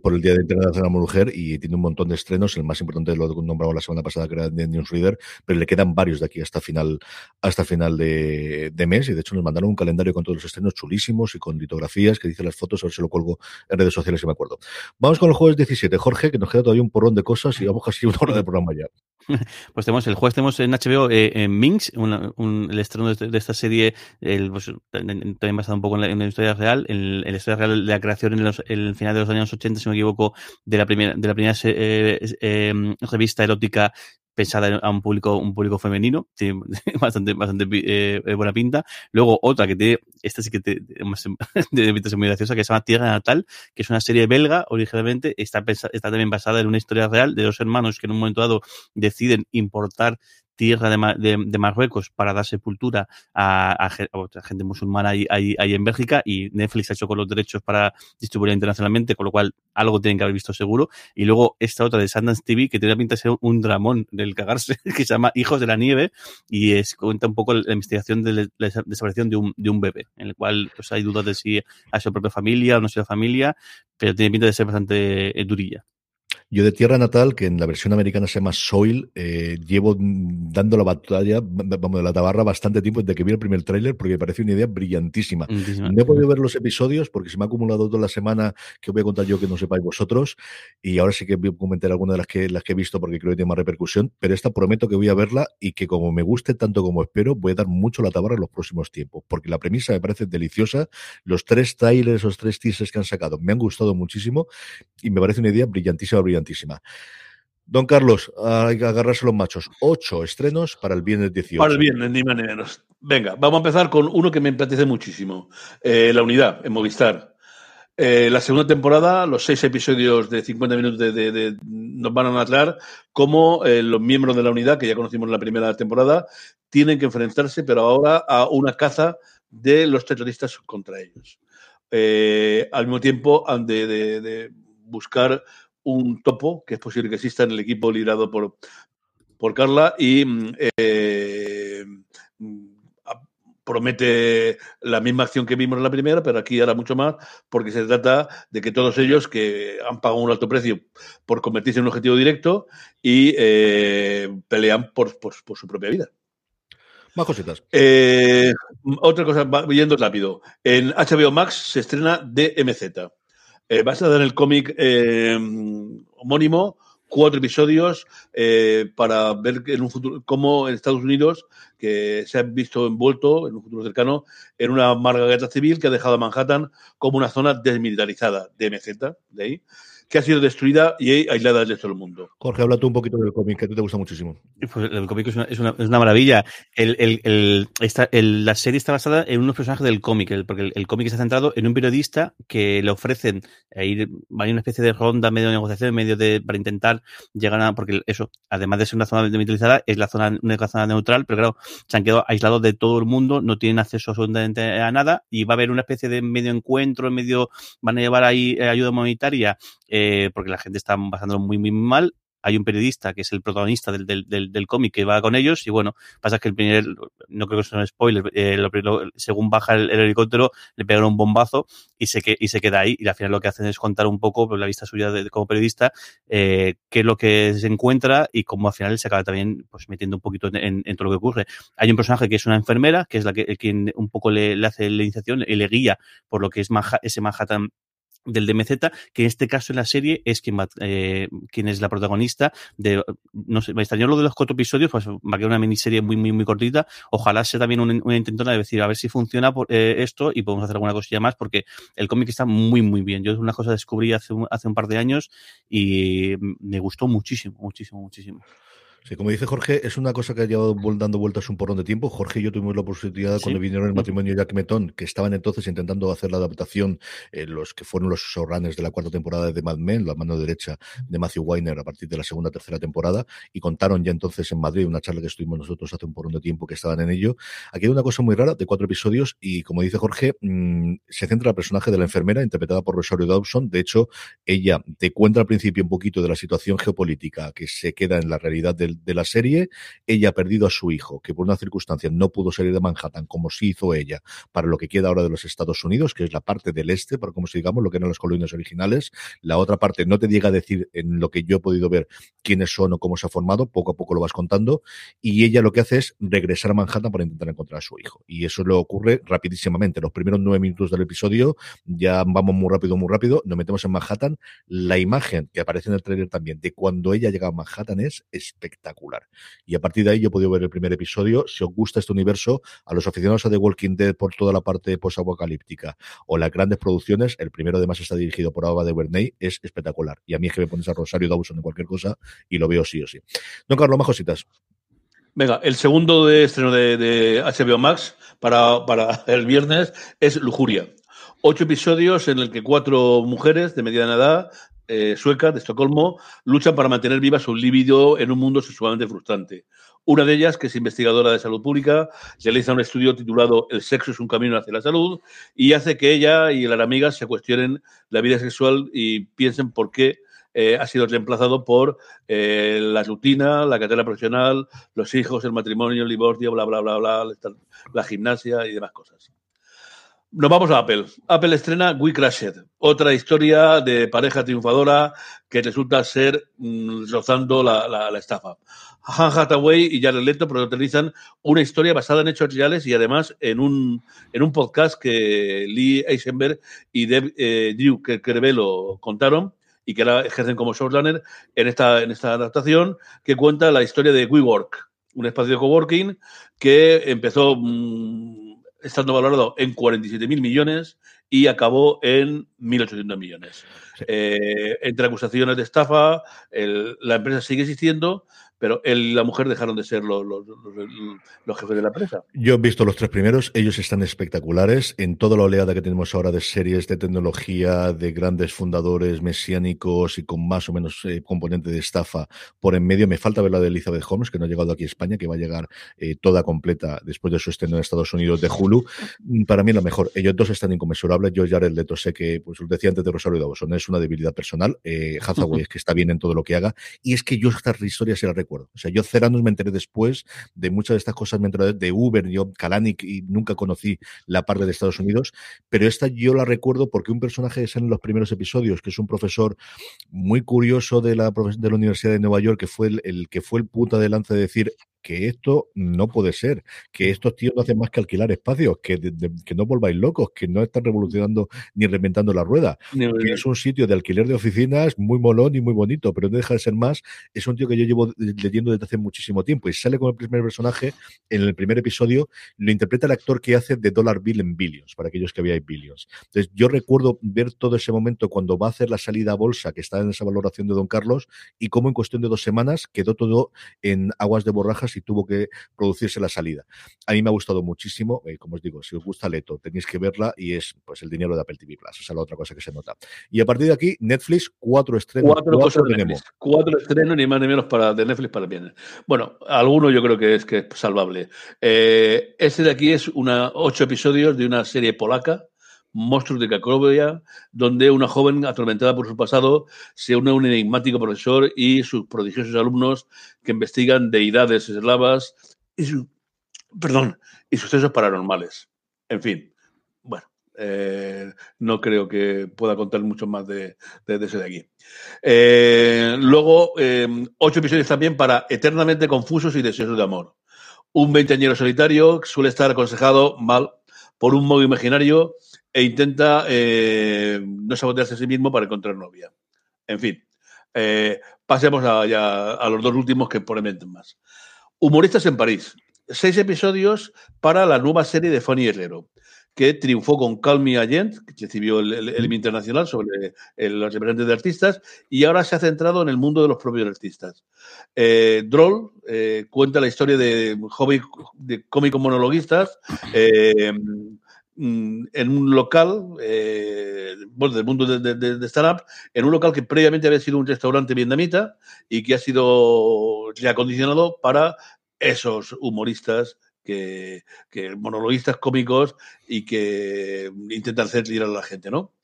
por el Día de Internacional de la Mujer y tiene un montón de estrenos. El más importante lo nombraba la semana pasada, que era de Newsreader, pero le quedan varios de aquí hasta final, hasta final de, de mes. Y de hecho nos mandaron un calendario con todos los estrenos chulísimos y con litografías que dice las fotos, a ver si lo cuelgo en redes sociales si me acuerdo. Vamos con el jueves 17, Jorge, que nos queda todavía un porrón de cosas y vamos casi una hora de programa ya. Pues tenemos el jueves, tenemos en HBO eh, en Minx, una, el estreno de, de esta serie, el, pues, también basado un poco en la, historia real, en, la historia real de la creación en, los, el final de los años 80, si no me equivoco, de la primera, de la primera eh, eh, revista erótica pensada a un público, un público femenino, tiene bastante, bastante eh, buena pinta. Luego otra que tiene, esta sí que te, de muy graciosa, que se llama Tierra Natal, que es una serie belga originalmente, está, está también basada en una historia real de dos hermanos que en un momento dado deciden importar tierra de, de, de, Marruecos para dar sepultura a, a, a gente musulmana ahí, ahí, ahí, en Bélgica y Netflix ha hecho con los derechos para distribuirla internacionalmente, con lo cual algo tienen que haber visto seguro. Y luego esta otra de Sundance TV que tiene pinta de ser un dramón del cagarse, que se llama Hijos de la Nieve y es, cuenta un poco la investigación de la desaparición de un, de un bebé, en el cual pues, hay dudas de si ha sido propia familia o no ha sido familia, pero tiene pinta de ser bastante eh, durilla. Yo de Tierra Natal, que en la versión americana se llama Soil, eh, llevo dando la batalla, vamos, de la tabarra bastante tiempo desde que vi el primer tráiler porque me parece una idea brillantísima. No he podido ver los episodios porque se me ha acumulado toda la semana que voy a contar yo que no sepáis vosotros y ahora sí que voy a comentar algunas de las que, las que he visto porque creo que tiene más repercusión, pero esta prometo que voy a verla y que como me guste tanto como espero, voy a dar mucho la tabarra en los próximos tiempos porque la premisa me parece deliciosa. Los tres trailers, los tres teasers que han sacado me han gustado muchísimo y me parece una idea brillantísima, brillantísima Don Carlos, hay que agarrarse los machos. Ocho estrenos para el viernes 18. Para el viernes, ni menos. Venga, vamos a empezar con uno que me empatice muchísimo. Eh, la unidad, en Movistar. Eh, la segunda temporada, los seis episodios de 50 minutos de, nos van a narrar cómo eh, los miembros de la unidad, que ya conocimos en la primera temporada, tienen que enfrentarse, pero ahora a una caza de los terroristas contra ellos. al mismo tiempo, han de buscar un topo, que es posible que exista en el equipo liderado por, por Carla, y mm, eh, mm, promete la misma acción que vimos en la primera, pero aquí hará mucho más, porque se trata de que todos ellos que han pagado un alto precio por convertirse en un objetivo directo y eh, pelean por, por, su propia vida. Más cositas. Eh, otra cosa, yendo rápido. En HBO Max se estrena DMZ. Eh, basada en el cómic eh, homónimo, cuatro episodios eh, para ver en un futuro cómo en Estados Unidos que se ha visto envuelto en un futuro cercano en una amarga guerra civil que ha dejado a Manhattan como una zona desmilitarizada. De MZ, de ahí, que ha sido destruida y aislada del resto del mundo. Jorge, habla tú un poquito del cómic, que a ti te gusta muchísimo. Pues el cómic es una, es una, es una maravilla. El, el, esta, la serie está basada en unos personajes del cómic, porque el, cómic está centrado en un periodista que le ofrecen ir, hay una especie de ronda, medio de negociación, medio de, para intentar llegar a, porque eso, además de ser una zona demilitarizada, es la zona, una zona neutral, pero claro, se han quedado aislados de todo el mundo, no tienen acceso absolutamente a nada, y va a haber una especie de medio encuentro, medio, van a llevar ahí eh, ayuda humanitaria, eh, porque la gente está pasándolo muy, muy mal. Hay un periodista que es el protagonista del, del, del, cómic que va con ellos y bueno, pasa que el primer, no creo que sea un spoiler, eh, según baja el, helicóptero le pegan un bombazo y se, que, y se queda ahí y al final lo que hacen es contar un poco, por la vista suya de, como periodista, eh, qué es lo que se encuentra y cómo al final se acaba también pues metiendo un poquito en, todo lo que ocurre. Hay un personaje que es una enfermera, que es la que quien un poco le, le hace la iniciación y le guía por lo que es ese Manhattan del DMZ, que en este caso en la serie es quien, eh, quien es la protagonista de, no sé, me extrañó lo de los cuatro episodios, pues va a quedar una miniserie muy, muy, muy cortita. Ojalá sea también una, intentona de decir, a ver si funciona por, eh, esto y podemos hacer alguna cosilla más, porque el cómic está muy, muy bien. Yo es una cosa que descubrí hace hace un par de años y me gustó muchísimo, muchísimo, muchísimo. Sí, como dice Jorge, es una cosa que ha llevado dando vueltas un porrón de tiempo. Jorge y yo tuvimos la oportunidad cuando vinieron el matrimonio Jack Metón, que estaban entonces intentando hacer la adaptación, eh, los que fueron los showrunners de la cuarta temporada de Mad Men, la mano derecha de Matthew Weiner a partir de la segunda tercera temporada, y contaron ya entonces en Madrid una charla que estuvimos nosotros hace un porrón de tiempo que estaban en ello. Aquí hay una cosa muy rara de cuatro episodios y, como dice Jorge, mmm, se centra el personaje de la enfermera interpretada por Rosario Dawson. De hecho, ella te cuenta al principio un poquito de la situación geopolítica que se queda en la realidad del de la serie, ella ha perdido a su hijo, que por una circunstancia no pudo salir de Manhattan como sí hizo ella, para lo que queda ahora de los Estados Unidos, que es la parte del este, para como si digamos lo que eran las colonias originales. La otra parte no te llega a decir en lo que yo he podido ver quiénes son o cómo se ha formado, poco a poco lo vas contando, y ella lo que hace es regresar a Manhattan para intentar encontrar a su hijo. Y eso le ocurre rapidísimamente. Los primeros nueve minutos del episodio ya vamos muy rápido, muy rápido, nos metemos en Manhattan. La imagen que aparece en el trailer también de cuando ella llega a Manhattan es espectacular. Y a partir de ahí yo he podido ver el primer episodio. Si os gusta este universo, a los aficionados a The Walking Dead por toda la parte post-apocalíptica o las grandes producciones, el primero además está dirigido por Ava de Bernay, es espectacular. Y a mí es que me pones a Rosario Dawson en cualquier cosa y lo veo sí o sí. Don Carlos, más cositas. Venga, el segundo de estreno de, de HBO Max para, para el viernes es Lujuria. Ocho episodios en el que cuatro mujeres de mediana edad eh, sueca de Estocolmo luchan para mantener viva su libido en un mundo sexualmente frustrante. Una de ellas, que es investigadora de salud pública, realiza un estudio titulado El sexo es un camino hacia la salud y hace que ella y las amigas se cuestionen la vida sexual y piensen por qué eh, ha sido reemplazado por eh, la rutina, la carrera profesional, los hijos, el matrimonio, el divorcio, bla, bla, bla, bla, la gimnasia y demás cosas. Nos vamos a Apple. Apple estrena We Crashed, otra historia de pareja triunfadora que resulta ser mm, rozando la, la, estafa. Han Hathaway y Jared Leto protagonizan una historia basada en hechos reales y además en un, en un podcast que Lee Eisenberg y Deb, eh, Drew Kervelo contaron y que ahora ejercen como showrunner en esta, en esta adaptación que cuenta la historia de WeWork, un espacio de coworking que empezó mmm, estando valorado en 47.000 millones y acabó en 1.800 millones. Sí. Eh, entre acusaciones de estafa, el, la empresa sigue existiendo, pero él y la mujer dejaron de ser los, los, los, los, jefes de la empresa. Yo he visto los tres primeros, ellos están espectaculares en toda la oleada que tenemos ahora de series de tecnología, de grandes fundadores mesiánicos y con más o menos eh, componente de estafa por en medio. Me falta ver la de Elizabeth Holmes, que no ha llegado aquí a España, que va a llegar eh, toda completa después de su estreno en Estados Unidos de Hulu. Para mí lo mejor. Ellos dos están inconmensurables. Yo, Jared Leto, sé que, pues lo decía antes de Rosario Dawson, es una debilidad personal. Eh, Hathaway es que está bien en todo lo que haga. Y es que yo estas historias se las recuerdo. O sea, yo Ceranos me enteré después de muchas de estas cosas, me enteré de Uber, yo Kalanick y nunca conocí la parte de Estados Unidos, pero esta yo la recuerdo porque un personaje es en los primeros episodios, que es un profesor muy curioso de la, de la Universidad de Nueva York, que fue el, el que fue el punta de lanza de decir, que esto no puede ser, que estos tíos no hacen más que alquilar espacios, que, de, de, que no volváis locos, que no están revolucionando ni reinventando la rueda, no, que es un sitio de alquiler de oficinas muy molón y muy bonito, pero no deja de ser más, es un tío que yo llevo leyendo desde hace muchísimo tiempo y sale como el primer personaje en el primer episodio, lo interpreta el actor que hace de Dollar Bill en Billions, para aquellos que habíais Billions. Entonces yo recuerdo ver todo ese momento cuando va a hacer la salida a bolsa, que está en esa valoración de Don Carlos, y cómo en cuestión de dos semanas quedó todo en aguas de borrajas y tuvo que producirse la salida. A mí me ha gustado muchísimo, eh, como os digo, si os gusta Leto, tenéis que verla y es pues el dinero de Apple TV Plus, esa es la otra cosa que se nota. Y a partir de aquí, Netflix, cuatro estrenos. Cuatro, cuatro tenemos. Cuatro estrenos, ni más ni menos para de Netflix para el viernes. Bueno, alguno yo creo que es que es salvable. Eh, este de aquí es una ocho episodios de una serie polaca Monstruos de Cracovia, donde una joven atormentada por su pasado se une a un enigmático profesor y sus prodigiosos alumnos que investigan deidades eslavas y, su, perdón, y sucesos paranormales. En fin, bueno, eh, no creo que pueda contar mucho más de, de, ese de aquí. Eh, luego, eh, ocho episodios también para Eternamente Confusos y Deseosos de Amor. Un veinteañero solitario suele estar aconsejado mal por un modo imaginario e intenta eh, no sabotearse a sí mismo para encontrar novia. En fin, eh, pasemos a, ya, a, los dos últimos que prometen más. Humoristas en París. Seis episodios para la nueva serie de Fanny Herrero, que triunfó con Call Me Agent, que recibió el, el, Internacional sobre el, los representantes de artistas, y ahora se ha centrado en el mundo de los propios artistas. Eh, Droll cuenta la historia de, hobby, de cómicos monologuistas, en un local, eh, del mundo de, de, startup, en un local que previamente había sido un restaurante vietnamita y que ha sido reacondicionado para esos humoristas que, que monologuistas cómicos y que intentan hacer tirar a la gente, ¿no?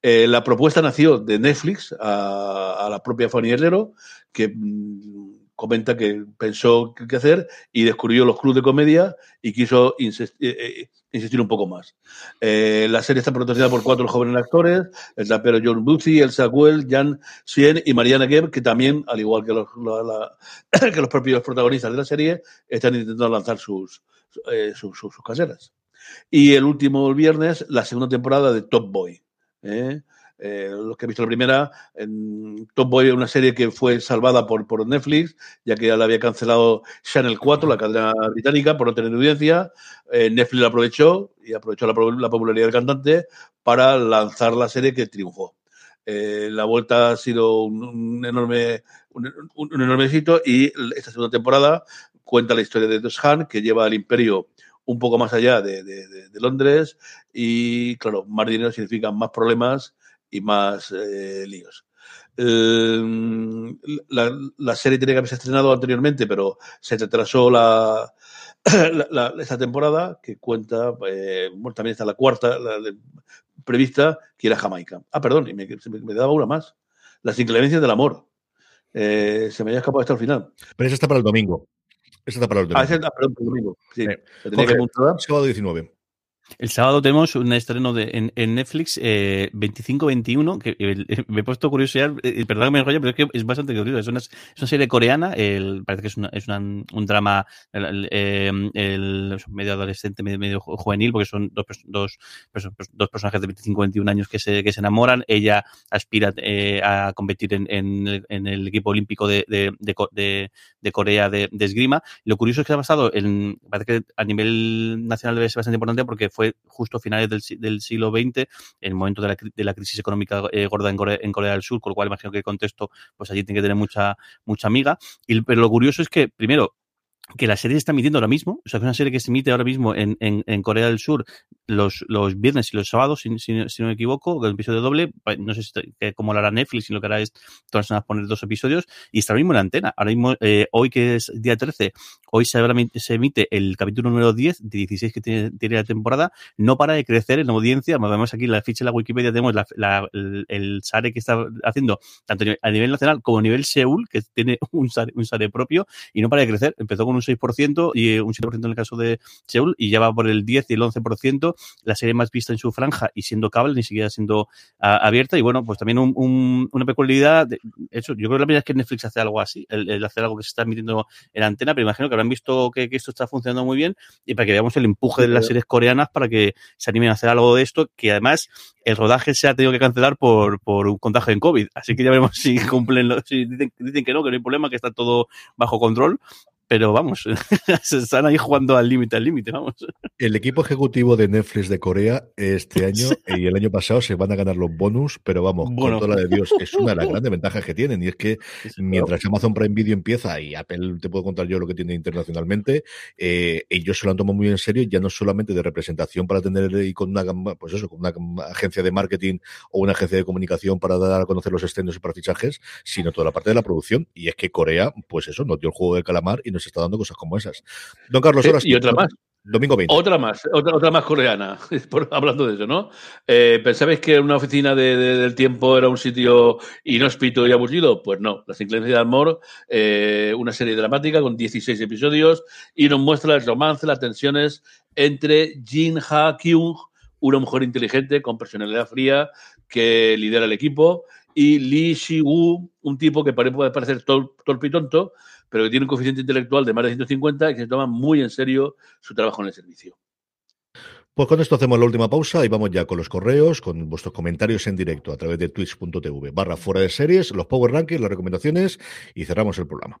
Eh, la propuesta nació de Netflix a, a la propia Fanny Herrero, que mm, comenta que pensó qué hacer y descubrió los clubes de comedia y quiso insistir, eh, insistir un poco más. Eh, la serie está protagonizada por cuatro jóvenes actores, el rapero John Buzzi, Elsa Well, Jan Sien y Mariana Geb, que también, al igual que los, que los propios protagonistas de la serie, están intentando lanzar sus, eh, sus, sus, sus carreras. Y el último viernes, la segunda temporada de Top Boy. ¿eh? Eh, los que han visto la primera, en Top Boy, una serie que fue salvada por, por Netflix, ya que ya la había cancelado Channel 4, la cadena británica, por no tener audiencia. Eh, Netflix la aprovechó y aprovechó la, la, popularidad del cantante para lanzar la serie que triunfó. Eh, la vuelta ha sido un, enorme, un, un, enorme éxito y esta segunda temporada cuenta la historia de Dos Han, que lleva al imperio un poco más allá de, de, de Londres y, claro, más dinero significa más problemas y más eh, líos. Eh, la, la, serie tenía que haberse estrenado anteriormente, pero se retrasó la, la, esta temporada, que cuenta, eh, bueno, también está la cuarta la, prevista, que era Jamaica. Ah, perdón, y me, me, daba una más. Las inclemencias del amor. Eh, se me había escapado hasta el final. Pero esa está para el domingo. Esa está para el domingo. Ah, esa está para el domingo. Sí. Jorge, sábado 19. El sábado tenemos un estreno de, en, Netflix eh, 25-21, que eh, me he puesto curiosidad, eh, perdón que me enrollo, pero es que es bastante curioso. Es una, es una serie coreana, el, parece que es, una, es una, un drama el, el, medio adolescente, medio, medio, juvenil, porque son dos, dos, dos personajes de 25-21 años que se, que se enamoran. Ella aspira eh, a competir en, en, en, el equipo olímpico de, de, de, de Corea de, esgrima. Lo curioso es que ha pasado, en, parece que a nivel nacional debe ser bastante importante porque fue justo a finales del, siglo XX, en el momento de la, crisis económica eh, gorda en Corea, en Corea, del Sur, con lo cual imagino que el contexto, pues allí tiene que tener mucha, mucha amiga. Y, pero lo curioso es que, primero, que la serie se está emitiendo ahora mismo, o sea, es una serie que se emite ahora mismo en, en, en Corea del Sur los, los viernes y los sábados, si, si, si no me equivoco, el episodio doble, pues, no sé si, cómo lo hará Netflix, si lo que hará es todas las semanas poner dos episodios, y está ahora mismo en la antena. Ahora mismo, eh, hoy que es día 13, hoy se, se, emite el capítulo número 10 de 16 que tiene, tiene, la temporada, no para de crecer en audiencia, vemos aquí la ficha de la Wikipedia, tenemos la, la, el, el, SARE que está haciendo, tanto a nivel nacional como a nivel Seúl, que tiene un SARE, un SARE propio, y no para de crecer, empezó con un 6% y eh, un 7% en el caso de Seúl y ya va por el 10 y el 11%, la serie más vista en su franja y siendo cable, ni siquiera siendo a, abierta. Y bueno, pues también un, un, una peculiaridad, de, eso, yo creo que la primera vez que Netflix hace algo así, el, el, hacer algo que se está emitiendo en antena, pero imagino que habrán visto que, que, esto está funcionando muy bien y para que veamos el empuje de las series coreanas para que se animen a hacer algo de esto, que además el rodaje se ha tenido que cancelar por, por un contagio en COVID. Así que ya veremos si cumplen, lo, si dicen, dicen que no, que no hay problema, que está todo bajo control pero vamos, se están ahí jugando al límite, al límite, vamos. El equipo ejecutivo de Netflix de Corea este año y el año pasado se van a ganar los bonus, pero vamos, bueno. con toda la de Dios, es una de las grandes ventajas que tienen y es que mientras Amazon Prime Video empieza y Apple te puedo contar yo lo que tiene internacionalmente, eh, ellos se lo han tomado muy en serio, ya no solamente de representación para tener y con una, pues eso, con una agencia de marketing o una agencia de comunicación para dar a conocer los estrenos y para fichajes, sino toda la parte de la producción. Y es que Corea, pues eso, nos dio el juego de calamar y nos está dando cosas como esas. Don Carlos, ahora sí, Y otra más. Domingo 20. Otra más, otra, otra más coreana, por, hablando de eso, ¿no? Eh, ¿Pensabais que una oficina de, de, del tiempo era un sitio inhóspito y aburrido? Pues no, Las inclemencias de amor, eh, una serie dramática con 16 episodios y nos muestra el romance, las tensiones entre Jin Ha Kyung, una mujer inteligente con personalidad fría que lidera el equipo, y Lee Shi-woo, un tipo que puede parecer torpe y tonto, pero que tiene un coeficiente intelectual de más de 150 y que se toma muy en serio su trabajo en el servicio. Pues con esto hacemos la última pausa y vamos ya con los correos, con vuestros comentarios en directo a través de twitch.tv barra fuera de series, los power rankings, las recomendaciones y cerramos el programa.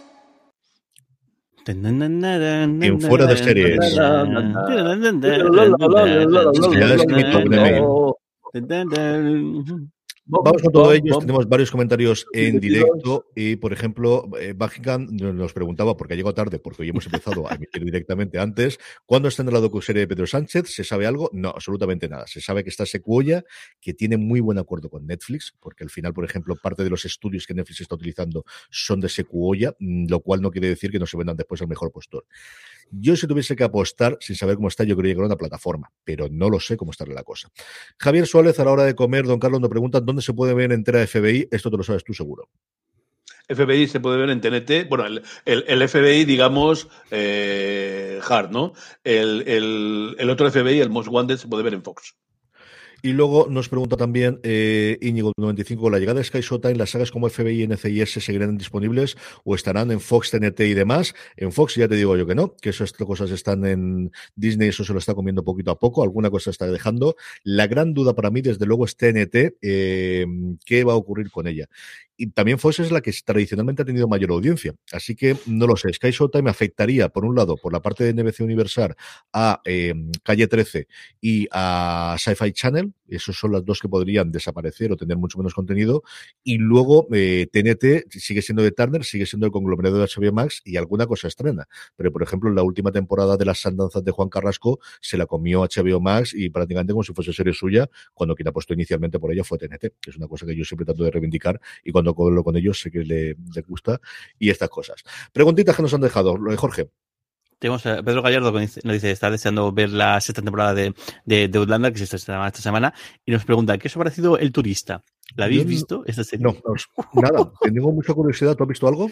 En fuera de series. Vamos con todo ello. Tenemos varios comentarios en directo y, por ejemplo, eh, nos preguntaba, porque llegó tarde, porque hoy hemos empezado a emitir directamente antes, ¿cuándo está en la docuserie de Pedro Sánchez? ¿Se sabe algo? No, absolutamente nada. Se sabe que está Secuoya, que tiene muy buen acuerdo con Netflix, porque al final, por ejemplo, parte de los estudios que Netflix está utilizando son de Secuoya, mm, lo cual no quiere decir que no se vendan después al mejor postor. Yo si tuviese que apostar, sin saber cómo está, yo creo que a una plataforma, pero no lo sé cómo está la cosa. Javier Suárez, a la hora de comer, don Carlos nos pregunta dónde se puede ver entera FBI. Esto te lo sabes tú seguro. FBI se puede ver en TNT, bueno, el, el, el FBI, digamos, eh, hard, ¿no? El, el, otro FBI, el Most Wanted, se puede ver en Fox. Y luego nos pregunta también eh, Íñigo 95, con la llegada de Sky Showtime, las sagas como FBI y NCIS seguirán disponibles o estarán en Fox, TNT y demás. En Fox ya te digo yo que no, que esas cosas están en Disney, eso se lo está comiendo poquito a poco, alguna cosa está dejando. La gran duda para mí, desde luego, es TNT, eh, qué va a ocurrir con ella y también Fox es la que tradicionalmente ha tenido mayor audiencia. Así que no lo sé. Sky Showtime afectaría, por un lado, por la parte de NBC Universal a eh, Calle 13 y a Sci-Fi Channel. Esos son las dos que podrían desaparecer o tener mucho menos contenido. Y luego eh, TNT sigue siendo de Turner, sigue siendo el conglomerado de HBO Max y alguna cosa estrena. Pero, por ejemplo, en la última temporada de las andanzas de Juan Carrasco se la comió HBO Max y prácticamente como si fuese serie suya, cuando quien apostó inicialmente por ella fue TNT, que es una cosa que yo siempre trato de reivindicar y cuando hablo con ellos sé que le, le gusta y estas cosas. Preguntitas que nos han dejado, Jorge. Tenemos a Pedro Gallardo que nos dice, está deseando ver la sexta temporada de, de, de Outlander, que se está esta semana, y nos pregunta, ¿qué os ha parecido El Turista? ¿La habéis visto esta serie? No, no, nada. Tengo mucha curiosidad. ¿Tú has visto algo?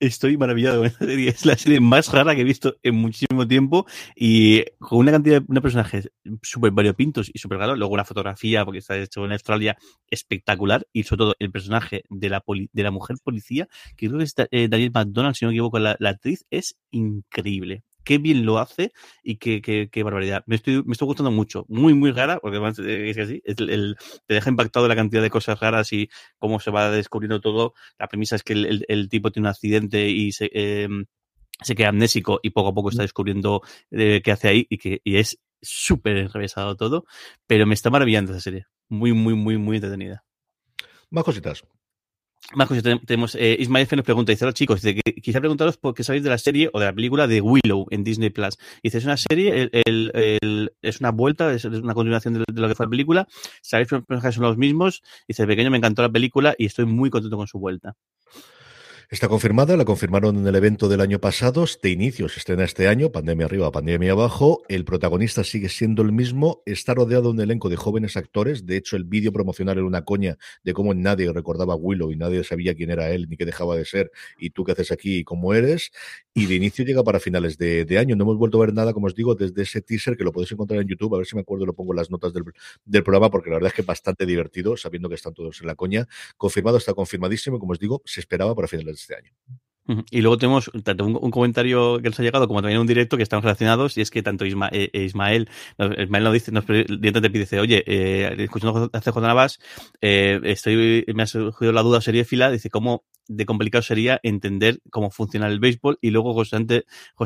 Estoy maravillado con esta serie. Es la serie más rara que he visto en muchísimo tiempo y con una cantidad de personajes súper variopintos y súper raros. Luego una fotografía, porque está hecho en Australia, espectacular. Y sobre todo el personaje de la, de la mujer policía, que creo que es eh, Daniel McDonald, si no me equivoco, la, la actriz, es increíble qué bien lo hace y qué, qué, qué barbaridad. Me estoy, me estoy gustando mucho. Muy, muy rara, porque además eh, es así, es el, te deja impactado la cantidad de cosas raras y cómo se va descubriendo todo. La premisa es que el, el, el tipo tiene un accidente y se, eh, se queda amnésico y poco a poco está descubriendo eh, qué hace ahí y que y es súper enrevesado todo, pero me está maravillando esa serie. Muy, muy, muy, muy entretenida. Más cositas. Más cosas tenemos, eh, Ismael F nos pregunta, dice, hola chicos, dice, quisiera preguntaros por qué sabéis de la serie o de la película de Willow en Disney Plus. Dice, es una serie, el, el, es una vuelta, es, una continuación de, de, lo que fue la película, sabéis que los personajes son los mismos, dice, el pequeño me encantó la película y estoy muy contento con su vuelta. Está confirmada, la confirmaron en el evento del año pasado, de inicio se estrena este año, pandemia arriba, pandemia abajo, el protagonista sigue siendo el mismo, está rodeado de un elenco de jóvenes actores, de hecho el vídeo promocional era una coña de cómo nadie recordaba a Willow y nadie sabía quién era él ni qué dejaba de ser. Y tú qué haces aquí y cómo eres, y de inicio llega para finales de, año, no hemos vuelto a ver nada, como os digo, desde ese teaser que lo podéis encontrar en YouTube, a ver si me acuerdo lo pongo en las notas del, del programa, porque la verdad es que es bastante divertido, sabiendo que están todos en la coña, confirmado, está confirmadísimo, como os digo, se esperaba para finales este año. Y luego tenemos tanto un, comentario que nos ha llegado como también un directo que estamos relacionados y es que tanto Isma, eh, Ismael, Ismael nos dice, nos te dice, oye, eh, escuchando a CJ Navas, eh, estoy, me ha surgido la duda seriéfila, dice, ¿cómo de complicado sería entender cómo funciona el béisbol? Y luego José,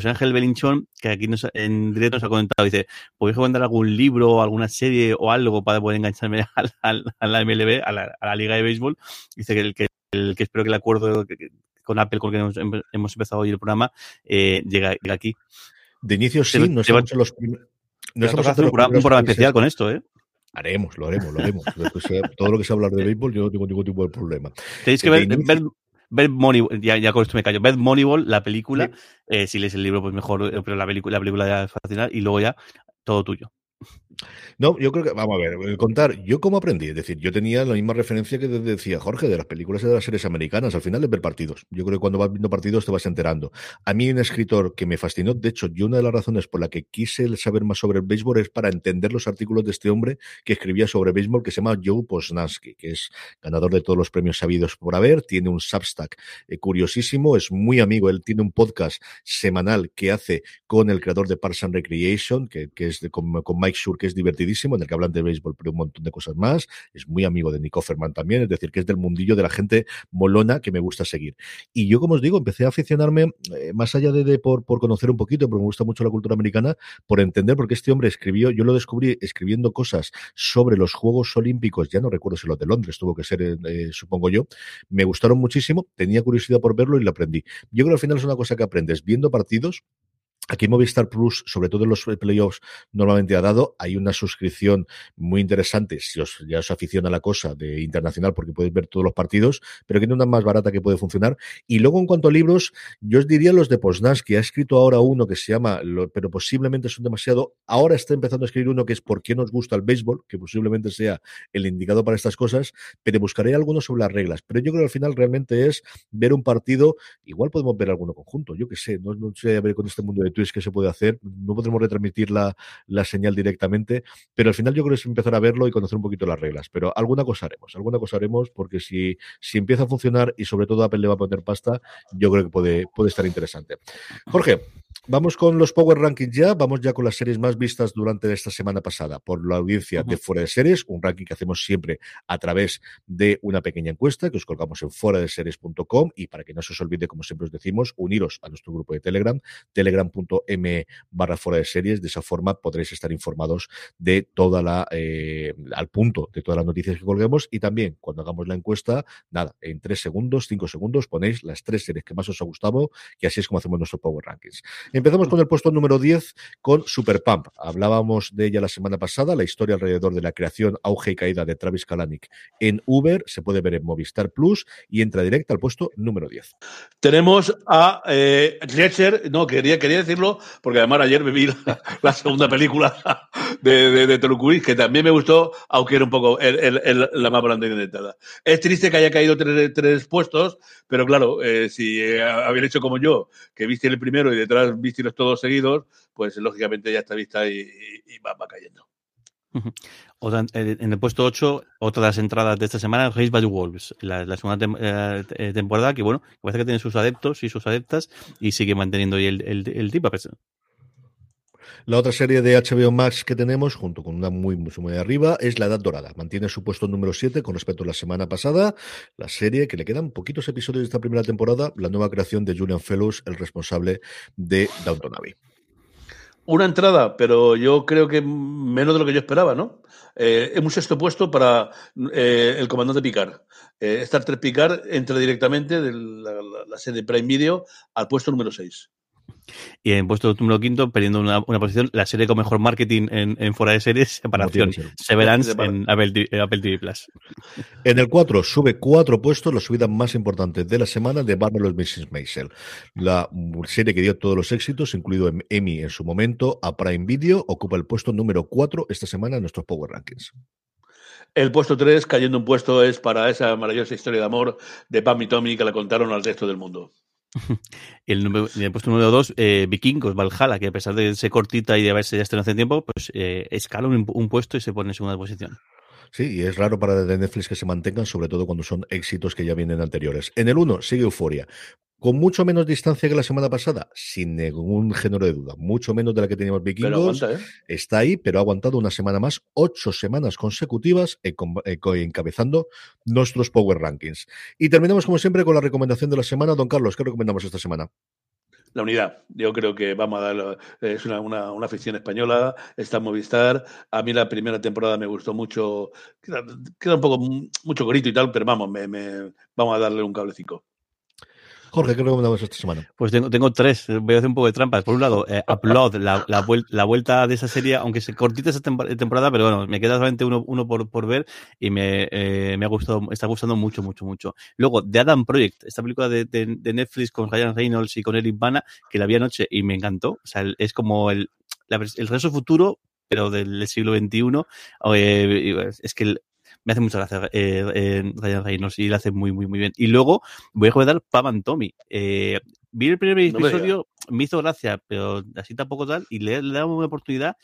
Ángel Belinchón, que aquí nos, en directo nos ha comentado, dice, ¿podéis recomendar algún libro o alguna serie o algo para poder engancharme a la, a la MLB, a la, a la Liga de Béisbol? Dice que el que, el que espero que el acuerdo con Apple con el que hemos, hemos empezado hoy el programa, eh, llega, llega, aquí. De inicio sí, no somos los primeros. No un, programa, un programa especial con esto, ¿eh? Haremos, lo haremos, lo haremos. todo lo que sea hablar de béisbol, yo no tengo ningún tipo de problema. Tenéis que ver, ver, ver Moneyball, ya, ya con esto me callo, ver Moneyball, la película, sí. eh, si lees el libro, pues mejor, pero la película, la película ya es fascinante, y luego ya todo tuyo. No, yo creo que, vamos a ver, contar, yo cómo aprendí, es decir, yo tenía la misma referencia que decía Jorge de las películas y de las series americanas, al final es ver partidos. Yo creo que cuando vas viendo partidos te vas enterando. A mí un escritor que me fascinó, de hecho, yo una de las razones por la que quise saber más sobre el béisbol es para entender los artículos de este hombre que escribía sobre béisbol que se llama Joe Posnansky, que es ganador de todos los premios sabidos por haber, tiene un Substack eh, curiosísimo, es muy amigo, él tiene un podcast semanal que hace con el creador de Parks and Recreation, que, es de, con, Mike Shure, que es divertidísimo, en el que hablan de béisbol, pero un montón de cosas más. Es muy amigo de Nick Offerman también, es decir, que es del mundillo de la gente molona que me gusta seguir. Y yo, como os digo, empecé a aficionarme, eh, más allá de, por, por, conocer un poquito, porque me gusta mucho la cultura americana, por entender por qué este hombre escribió, yo lo descubrí escribiendo cosas sobre los Juegos Olímpicos, ya no recuerdo si los de Londres, tuvo que ser, eh, supongo yo, me gustaron muchísimo, tenía curiosidad por verlo y lo aprendí. Yo creo que al final es una cosa que aprendes viendo partidos, Aquí Movistar Plus, sobre todo en los playoffs, normalmente ha dado. Hay una suscripción muy interesante, si os, ya os aficiona la cosa de internacional, porque podéis ver todos los partidos, pero que tiene una más barata que puede funcionar. Y luego, en cuanto a libros, yo os diría los de Posnansky. Ha escrito ahora uno que se llama, pero posiblemente son demasiado. Ahora está empezando a escribir uno que es ¿Por qué nos gusta el béisbol? Que posiblemente sea el indicado para estas cosas, pero buscaré algunos sobre las reglas. Pero yo creo que al final realmente es ver un partido. Igual podemos ver alguno conjunto, yo que sé, no, no sé, a ver con este mundo de que se puede hacer. No podremos retransmitir la, la señal directamente, pero al final yo creo que es empezar a verlo y conocer un poquito las reglas. Pero alguna cosa haremos, alguna cosa haremos, porque si, si empieza a funcionar y sobre todo Apple le va a poner pasta, yo creo que puede, puede estar interesante. Jorge, Vamos con los Power Rankings ya, vamos ya con las series más vistas durante esta semana pasada por la audiencia de Fuera de Series, un ranking que hacemos siempre a través de una pequeña encuesta que os colgamos en fuera de series.com y para que no se os olvide, como siempre os decimos, uniros a nuestro grupo de Telegram, telegram.m barra fuera de series, de esa forma podréis estar informados de toda la, eh, al punto de todas las noticias que colguemos. Y también cuando hagamos la encuesta, nada, en tres segundos, cinco segundos ponéis las tres series que más os ha gustado y así es como hacemos nuestro Power Rankings. Empezamos con el puesto número 10 con Super Pump. Hablábamos de ella la semana pasada, la historia alrededor de la creación, auge y caída de Travis Kalanick en Uber. Se puede ver en Movistar Plus y entra directa al puesto número 10. Tenemos a eh, no, quería, quería decirlo porque además ayer me vi la, segunda película de, de, de que también me gustó, aunque era un poco la más grande intentada. Es triste que haya caído tres, puestos, pero claro, eh, si eh, habían hecho como yo, que viste el primero y detrás vístilos todos seguidos, pues lógicamente ya está vista y, va, cayendo. en el puesto 8, otra de las entradas de esta semana, Race by Wolves, la, segunda eh, eh, temporada que, bueno, parece que tiene sus adeptos y sus adeptas y sigue manteniendo ahí el, el, el tipo. La otra serie de HBO Max que tenemos, junto con una muy, muy, muy arriba, es La Edad Dorada. Mantiene su puesto número 7 con respecto a la semana pasada. La serie que le quedan poquitos episodios de esta primera temporada, la nueva creación de Julian Fellows, el responsable de Downton Abbey. Una entrada, pero yo creo que menos de lo que yo esperaba, ¿no? Eh, un sexto puesto para eh, el comandante Picard. Eh, Star Trek Picard entra directamente de la, la serie Prime Video al puesto número 6. Y en puesto número quinto, perdiendo una, posición, la serie con mejor marketing en, en fuera de series, separación, Severance en Apple, TV Plus. En el 4 sube cuatro puestos, la subida más importante de la semana de Marvelous Mrs. Maisel. La serie que dio todos los éxitos, incluido Emmy en su momento, a Prime Video, ocupa el puesto número 4 esta semana en nuestros Power Rankings. El puesto 3, cayendo un puesto, es para esa maravillosa historia de amor de Pam y Tommy que la contaron al resto del mundo. el, número, el puesto número 2, eh, Vikingos, Valhalla, que a pesar de ser cortita y de haberse ya estrenado hace tiempo, pues eh, escala un, un, puesto y se pone en segunda posición. Sí, y es raro para Netflix que se mantengan, sobre todo cuando son éxitos que ya vienen anteriores. En el 1 sigue Euforia con mucho menos distancia que la semana pasada, sin ningún género de duda, mucho menos de la que teníamos Vikingos. ¿eh? Está ahí, pero ha aguantado una semana más, ocho semanas consecutivas eh, encabezando nuestros Power Rankings. Y terminamos como siempre con la recomendación de la semana. Don Carlos, ¿qué recomendamos esta semana? La unidad. Yo creo que vamos a dar. Es una, una, una ficción española, está Movistar. A mí la primera temporada me gustó mucho. Queda, un poco mucho grito y tal, pero vamos, me, vamos a darle un cablecito. Jorge, ¿qué recomendamos esta semana? Pues tengo, tengo tres, voy a hacer un poco de trampas. Por un lado, eh, Upload, la, la, vuelta de esa serie, aunque se cortita esa temporada, pero bueno, me queda solamente uno, uno por, por ver y me, eh, me ha gustado, está gustando mucho, mucho, mucho. Luego, The Adam Project, esta película de, de, Netflix con Ryan Reynolds y con Eric Bana, que la vi anoche y me encantó. O sea, es como el, el regreso futuro, pero del siglo XXI. Eh, es que me hace mucha gracia eh, eh, Ryan Reynolds y lo hace muy, muy, muy bien. Y luego voy a recomendar Pam and Tommy. Eh, vi el primer episodio, me, hizo gracia, pero así tampoco tal, y le, le damos una oportunidad.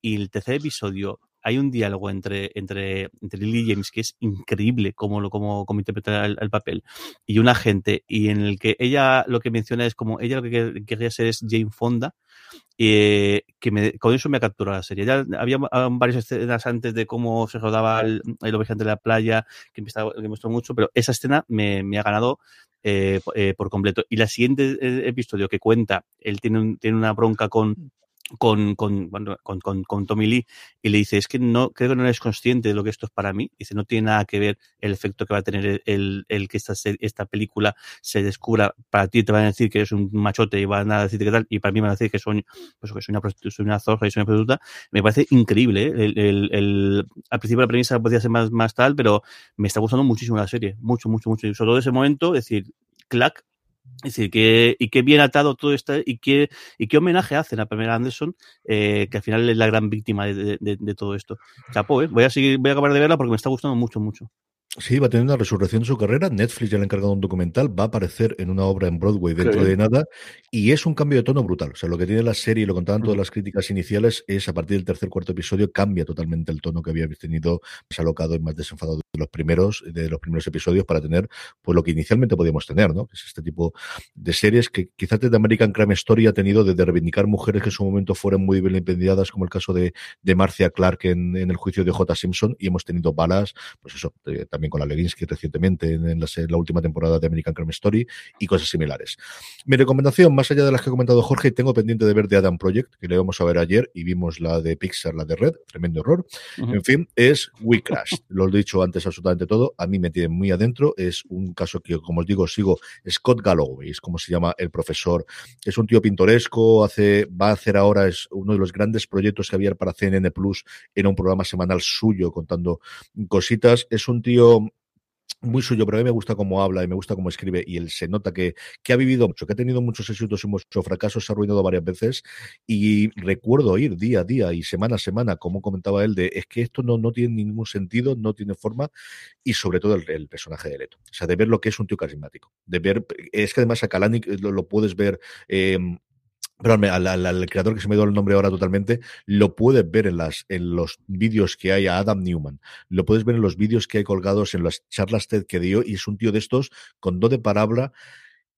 Y el tercer episodio, hay un diálogo entre, entre, entre Lily James que es increíble cómo, lo, cómo, cómo interpreta el, el, papel y un agente y en el que ella lo que menciona es como ella lo que quería ser es Jane Fonda eh, que me, con eso me ha capturado la serie. Ya había varias escenas antes de cómo se rodaba el, el de la playa, que me, estaba, que gustó mucho, pero esa escena me, ha ganado eh, eh, por completo. Y la siguiente episodio que cuenta, él tiene, tiene una bronca con con, con, con, con, con Tommy Lee y le dice, es que no, creo que no eres consciente de lo que esto es para mí. Dice, no tiene nada que ver el efecto que va a tener el, el, que esta, esta película se descubra. Para ti te van a decir que eres un machote y van a decirte que tal, y para mí van a decir que soy, pues, que soy una soy una zorra y soy una prostituta. Me parece increíble. ¿eh? El, el, al principio la premisa podía ser más, más tal, pero me está gustando muchísimo la serie. Mucho, mucho, mucho. Y sobre todo ese momento, decir, clack, es decir, que, y qué bien atado todo esto y qué, y qué homenaje hacen a Pamela Anderson, eh, que al final es la gran víctima de, todo esto. Chapo, ¿eh? voy a seguir, voy a acabar de verla porque me está gustando mucho, mucho. Sí, va a tener una resurrección de su carrera. Netflix ya le ha encargado un documental, va a aparecer en una obra en Broadway dentro de nada y es un cambio de tono brutal. O sea, lo que tiene la serie y lo contaban todas las críticas iniciales es a partir del tercer cuarto episodio cambia totalmente el tono que había tenido más alocado y más desenfadado de los primeros de los primeros episodios para tener pues lo que inicialmente podíamos tener, ¿no? Que es este tipo de series que quizás desde American Crime Story ha tenido de, reivindicar mujeres que en su momento fueron muy bien impedidas, como el caso de, de Marcia Clark en, el juicio de J. Simpson y hemos tenido balas, pues eso, también con la Levinsky recientemente en la, última temporada de American Crime Story y cosas similares. Mi recomendación, más allá de las que ha comentado Jorge, tengo pendiente de ver The Adam Project, que le vamos a ver ayer y vimos la de Pixar, la de Red, tremendo error. En fin, es We Crash. Lo he dicho antes absolutamente todo, a mí me tiene muy adentro. Es un caso que, como os digo, sigo Scott Galloway, es como se llama el profesor. Es un tío pintoresco, hace, va a hacer ahora, es uno de los grandes proyectos que había para CNN Plus, era un programa semanal suyo contando cositas. Es un tío muy suyo, pero a mí me gusta cómo habla y me gusta cómo escribe y él se nota que, que ha vivido mucho, que ha tenido muchos éxitos y muchos fracasos, se ha arruinado varias veces y recuerdo oír día a día y semana a semana, como comentaba él, de es que esto no, no tiene ningún sentido, no tiene forma y sobre todo el, personaje de Leto, o sea, de ver lo que es un tío carismático, de ver, es que además a Kalanick lo, lo puedes ver eh, Perdón, al, creador que se me dio el nombre ahora totalmente, lo puedes ver en, las, en los vídeos que hay a Adam Newman. Lo puedes ver en los vídeos que hay colgados en las charlas TED que dio y es un tío de estos con do de palabra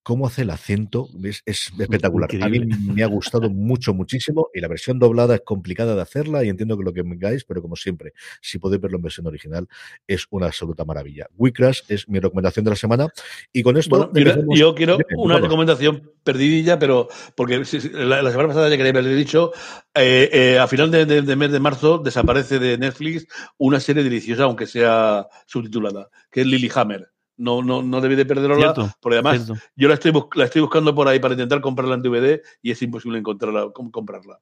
cómo hace el acento es, espectacular. A mí me ha gustado mucho, muchísimo y la versión doblada es complicada de hacerla y entiendo que lo que me digáis, pero como siempre, si podéis verlo en versión original, es una absoluta maravilla. Wicrash es mi recomendación de la semana y con esto... yo quiero una recomendación perdidilla, pero porque la, semana pasada ya quería haberle dicho, eh, eh, a final de, de, mes de marzo desaparece de Netflix una serie deliciosa, aunque sea subtitulada, que es Lilyhammer no, no, no debí de perderla, porque además yo la estoy, la estoy buscando por ahí para intentar comprarla en DVD y es imposible encontrarla, comprarla.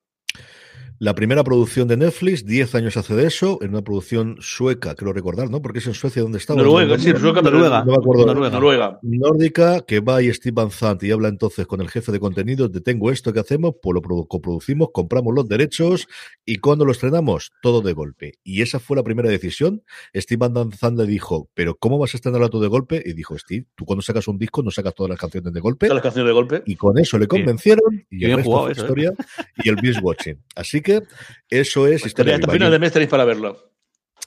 La primera producción de Netflix, 10 años hace de eso, en una producción sueca, creo recordar, ¿no? Porque es en Suecia donde estaba. Noruega, sí, sueca, Noruega. No me acuerdo. Noruega. Noruega. Nórdica, que va y Steve Van Zandt y habla entonces con el jefe de contenidos de tengo esto que hacemos, pues lo coproducimos, compramos los derechos y cuando lo estrenamos, todo de golpe. Y esa fue la primera decisión. Steve Van Zandt le dijo, pero ¿cómo vas a estrenarlo todo de golpe? Y dijo, Steve, tú cuando sacas un disco no sacas todas las canciones de golpe. Todas las canciones de golpe. Y con eso le convencieron y el resto ¿eh? historia y el binge watching. Así que eso es historia. Hasta final de mes tenéis para verlo.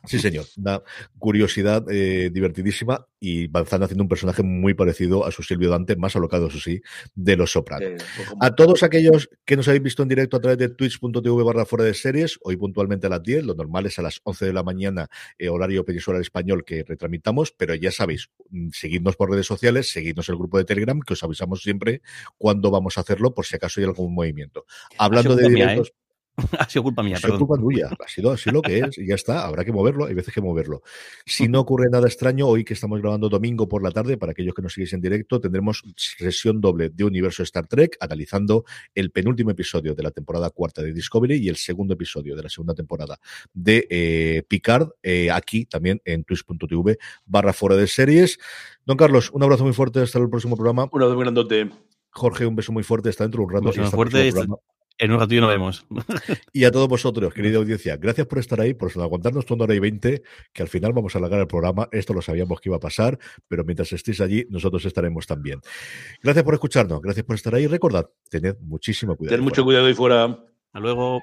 Sí, señor. Una curiosidad eh, divertidísima y Banzana haciendo un personaje muy parecido a su Silvio Dante, más alocado, eso sí, de Los Sopranos. a todos aquellos que nos habéis visto en directo a través de twitch.tv barra fuera de series, hoy puntualmente a las 10, lo normal es a las 11 de la mañana, eh, horario peninsular español que retramitamos, pero ya sabéis, mm, seguidnos por redes sociales, seguidnos el grupo de Telegram, que os avisamos siempre cuándo vamos a hacerlo, por si acaso hay algún movimiento. Hablando de directos... ¿eh? ha sido culpa mía, ha sido culpa tuya, ha sido así lo que es y ya está, habrá que moverlo, hay veces que moverlo. Si no ocurre nada extraño, hoy que estamos grabando domingo por la tarde, para aquellos que nos sigues en directo, tendremos sesión doble de Universo Star Trek, analizando el penúltimo episodio de la temporada cuarta de Discovery y el segundo episodio de la segunda temporada de eh, Picard, eh, aquí también en twitch.tv barra fuera de series. Don Carlos, un abrazo muy fuerte, hasta el próximo programa. Un abrazo muy grandote. Jorge, un beso muy fuerte, hasta dentro de un rato. Un beso fuerte, en un ratillo nos vemos. Y a todos vosotros, querida audiencia, gracias por estar ahí, por aguantarnos toda hora y 20, que al final vamos a alargar el programa. Esto lo sabíamos que iba a pasar, pero mientras estéis allí, nosotros estaremos también. Gracias por escucharnos, gracias por estar ahí. Recordad, tened muchísimo cuidado. Tened mucho cuidado ahí fuera. Hasta luego.